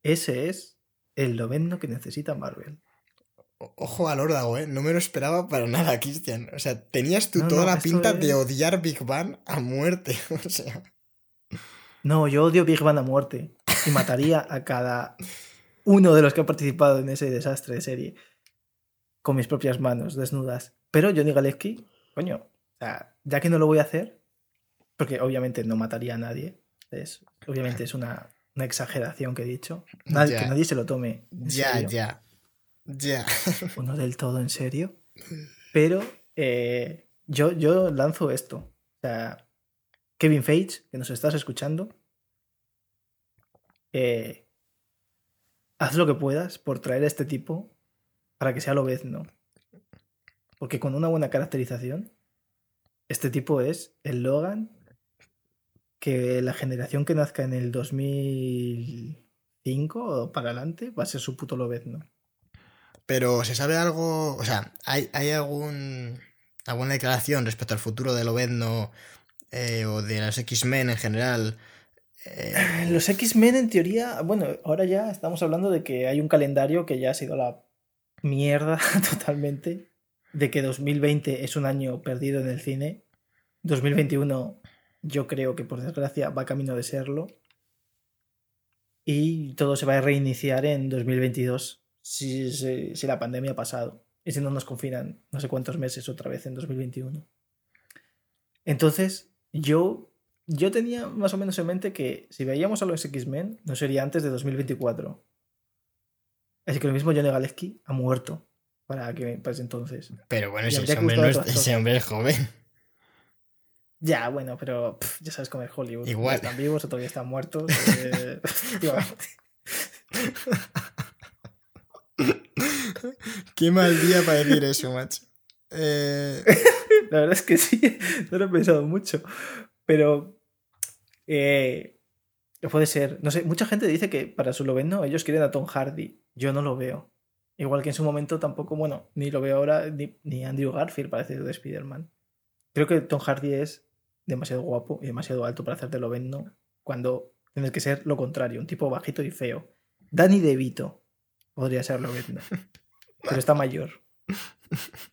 Ese es el noveno que necesita Marvel. Ojo al órdago, ¿eh? No me lo esperaba para nada, Cristian. O sea, tenías tú No, toda no, la pinta de odiar Big Bang a muerte. O sea, No, yo odio Big Bang a muerte y mataría a cada uno de los que ha participado en ese desastre de serie con mis propias manos desnudas. Pero Johnny Galecki, coño, ya que no lo voy a hacer, porque obviamente no mataría a nadie, es, obviamente es una, una exageración que he dicho, nadie, que nadie se lo tome ya, ya. Ya. o no del todo en serio, pero eh, yo, yo lanzo esto. O sea, Kevin Feige, que nos estás escuchando, eh, haz lo que puedas por traer a este tipo para que sea Lobezno. Porque con una buena caracterización, este tipo es el Logan que la generación que nazca en el 2005 o para adelante va a ser su puto Lobezno. Pero ¿se sabe algo? O sea, ¿hay, hay algún, alguna declaración respecto al futuro de Lobezno eh, o de los X-Men en general? Eh, Los X-Men en teoría, bueno, ahora ya estamos hablando de que hay un calendario que ya ha sido la mierda totalmente, de que 2020 es un año perdido en el cine, 2021 yo creo que por desgracia va camino de serlo, y todo se va a reiniciar en 2022 si, la pandemia ha pasado, y si no nos confinan no sé cuántos meses otra vez en 2021. Entonces, yo yo tenía más o menos en mente que si veíamos a los X-Men, no sería antes de 2024. Así que lo mismo Johnny Galecki ha muerto. para que pues entonces. Pero bueno, si ese hombre, no es, otras ese hombre es joven. Ya, bueno, pero pff, ya sabes cómo es Hollywood. Igual. Están vivos o todavía están muertos. eh. Qué mal día para decir eso, macho. Eh, La verdad es que sí, no lo he pensado mucho. Pero eh, puede ser. No sé, mucha gente dice que para su Loveno ellos quieren a Tom Hardy. Yo no lo veo. Igual que en su momento tampoco, bueno, ni lo veo ahora, ni, Andrew Garfield parece de Spider-Man. Creo que Tom Hardy es demasiado guapo y demasiado alto para hacer de Loveno cuando tienes que ser lo contrario, un tipo bajito y feo. Danny DeVito podría ser Loveno, pero está mayor.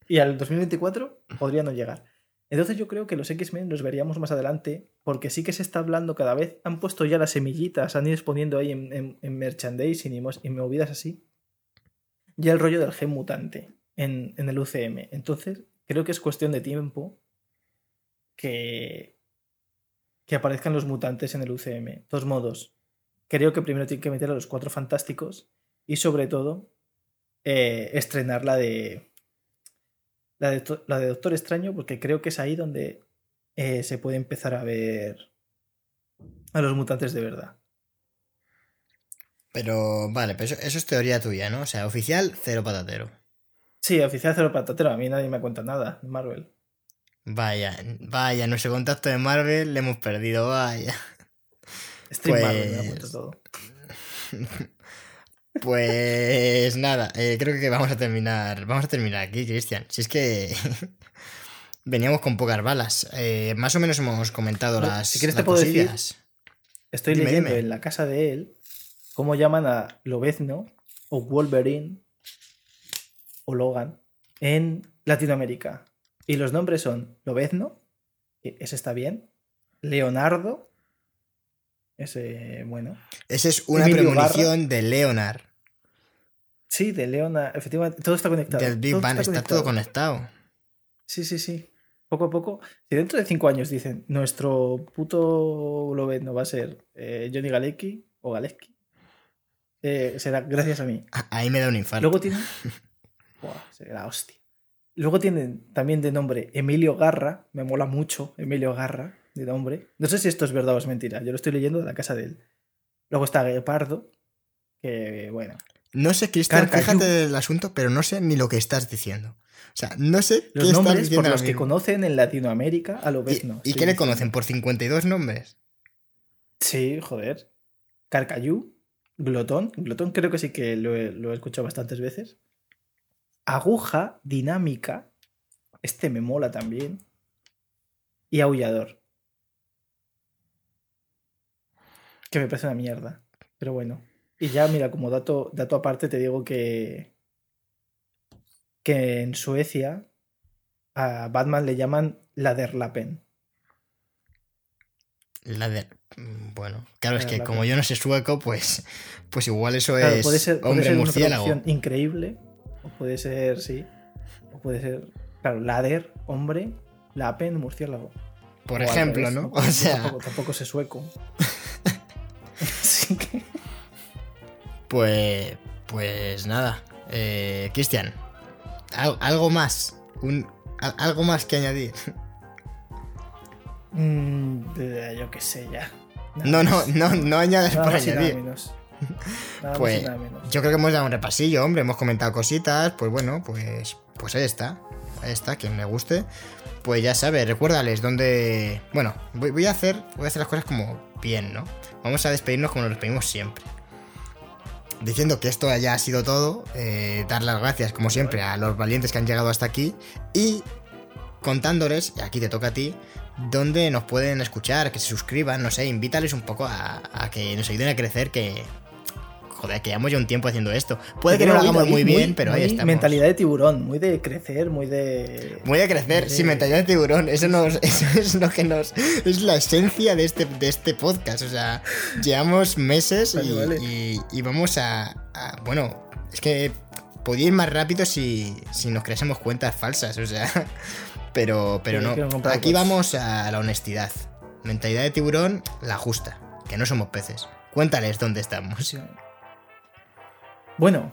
Y al 2024 podría no llegar. Entonces yo creo que los X-Men los veríamos más adelante, porque sí que se está hablando cada vez, han puesto ya las semillitas, han ido exponiendo ahí en, en- merchandising y, movidas así, ya el rollo del gen mutante en, el UCM. Entonces creo que es cuestión de tiempo que, que aparezcan los mutantes en el UCM. De todos modos, creo que primero tiene que meter a los cuatro fantásticos y sobre todo eh, estrenar la de la de, la de Doctor Extraño, porque creo que es ahí donde eh, se puede empezar a ver a los mutantes de verdad. pero vale, pero eso, eso es teoría tuya, ¿no? O sea, oficial, cero patatero. Sí, oficial cero patatero, a mí nadie me cuenta nada de Marvel. Vaya, vaya, nuestro contacto de Marvel le hemos perdido, vaya. Stream Pues- Marvel me lo cuenta todo. Pues nada, eh, creo que vamos a terminar. Vamos a terminar aquí, Cristian. Si es que veníamos con pocas balas. Eh, más o menos hemos comentado No, las. si quieres las te puedo decir-. Estoy Dime, leyendo dime. en la casa de él cómo llaman a Lobezno o Wolverine o Logan en Latinoamérica. Y los nombres son Lobezno, ese está bien, Leonardo, ese bueno. Esa es una Emilio premonición de Leonard. Sí, de Leona, efectivamente, todo está conectado. Del Big Bang. Está todo conectado. Sí, sí, sí. Poco a poco. Si dentro de cinco años dicen nuestro puto Lobezno va a ser eh, Johnny Galecki o Galecki, eh, será gracias a mí. Ahí me da un infarto. Luego tienen. Buah, será hostia. Luego tienen también de nombre Emilio Garra. Me mola mucho Emilio Garra de nombre. No sé si esto es verdad o es mentira. Yo lo estoy leyendo de la casa de él. Luego está Guepardo. Que bueno. No sé, Cristian, fíjate del asunto, pero no sé ni lo que estás diciendo. O sea, no sé Los qué estás nombres por diciendo los ahora que conocen en Latinoamérica a lo ¿Y, vez no. ¿Y estoy qué le conocen? ¿Por 52 nombres? Sí, joder. Carcayú. Glotón. Glotón creo que sí que lo he, lo he escuchado bastantes veces. Aguja, dinámica. Este me mola también. Y aullador. Que me parece una mierda. Pero bueno. Y ya, mira, como dato, dato aparte, te digo que. Que en Suecia a Batman le llaman Laderlapen. La de... mm, Bueno, claro, es que como yo no sé sueco, pues, pues igual eso Claro, es puede ser, puede ser una murciélago. traducción increíble, o puede ser, sí, o puede ser, claro, ladder, hombre, lapen, murciélago. Por O ejemplo, revés, ¿no? Porque O yo sea, Tampoco, tampoco sé sueco. Pues, pues nada. Eh, Cristian, al- algo más, un, al- algo más que añadir. mm, yo qué sé, ya. Nada No, no, más. no, no añades Nada por añadir. menos. Pues, menos. Yo creo que hemos dado un repasillo, hombre, hemos comentado cositas, pues bueno, pues, pues ahí está, ahí está, quien le guste, pues ya sabe, recuérdales dónde, bueno, voy, voy a hacer, voy a hacer las cosas como bien, ¿no? Vamos a despedirnos como nos despedimos siempre, diciendo que esto ya ha sido todo, eh, dar las gracias como siempre a los valientes que han llegado hasta aquí y contándoles, y aquí te toca a ti, dónde nos pueden escuchar, que se suscriban, no sé, invítales un poco a, a que nos ayuden a crecer, que joder, que llevamos ya un tiempo haciendo esto. Puede que no lo hagamos muy bien, pero ahí estamos. Mentalidad de tiburón, muy de crecer, muy de... Muy de crecer, muy sí, de- mentalidad de tiburón. Eso, nos, eso es lo que nos. Es la esencia de este, de este podcast. O sea, llevamos meses y, Vale, vale. y- y vamos a, a- Bueno, es que podía ir más rápido si, si nos creásemos cuentas falsas. O sea, pero, pero no. Aquí vamos a la honestidad. Mentalidad de tiburón, la justa. Que no somos peces. Cuéntales dónde estamos. Bueno,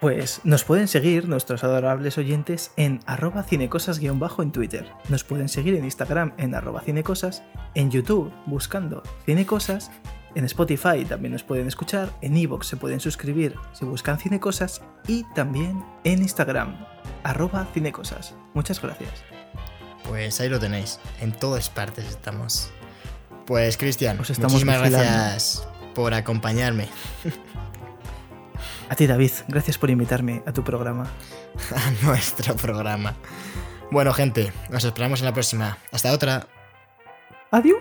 Pues nos pueden seguir nuestros adorables oyentes en arroba cinecosas-bajo en Twitter. Nos pueden seguir en Instagram en arroba cinecosas, en YouTube buscando cinecosas, en Spotify también nos pueden escuchar, en Evox se pueden suscribir si buscan cinecosas y también en Instagram arroba cinecosas. Muchas gracias. Pues ahí lo tenéis, en todas partes estamos. Pues Cristian, muchísimas vigilando. gracias por acompañarme A ti David, gracias por invitarme a tu programa. a nuestro programa. Bueno, gente, nos esperamos en la próxima. Hasta otra. Adiós.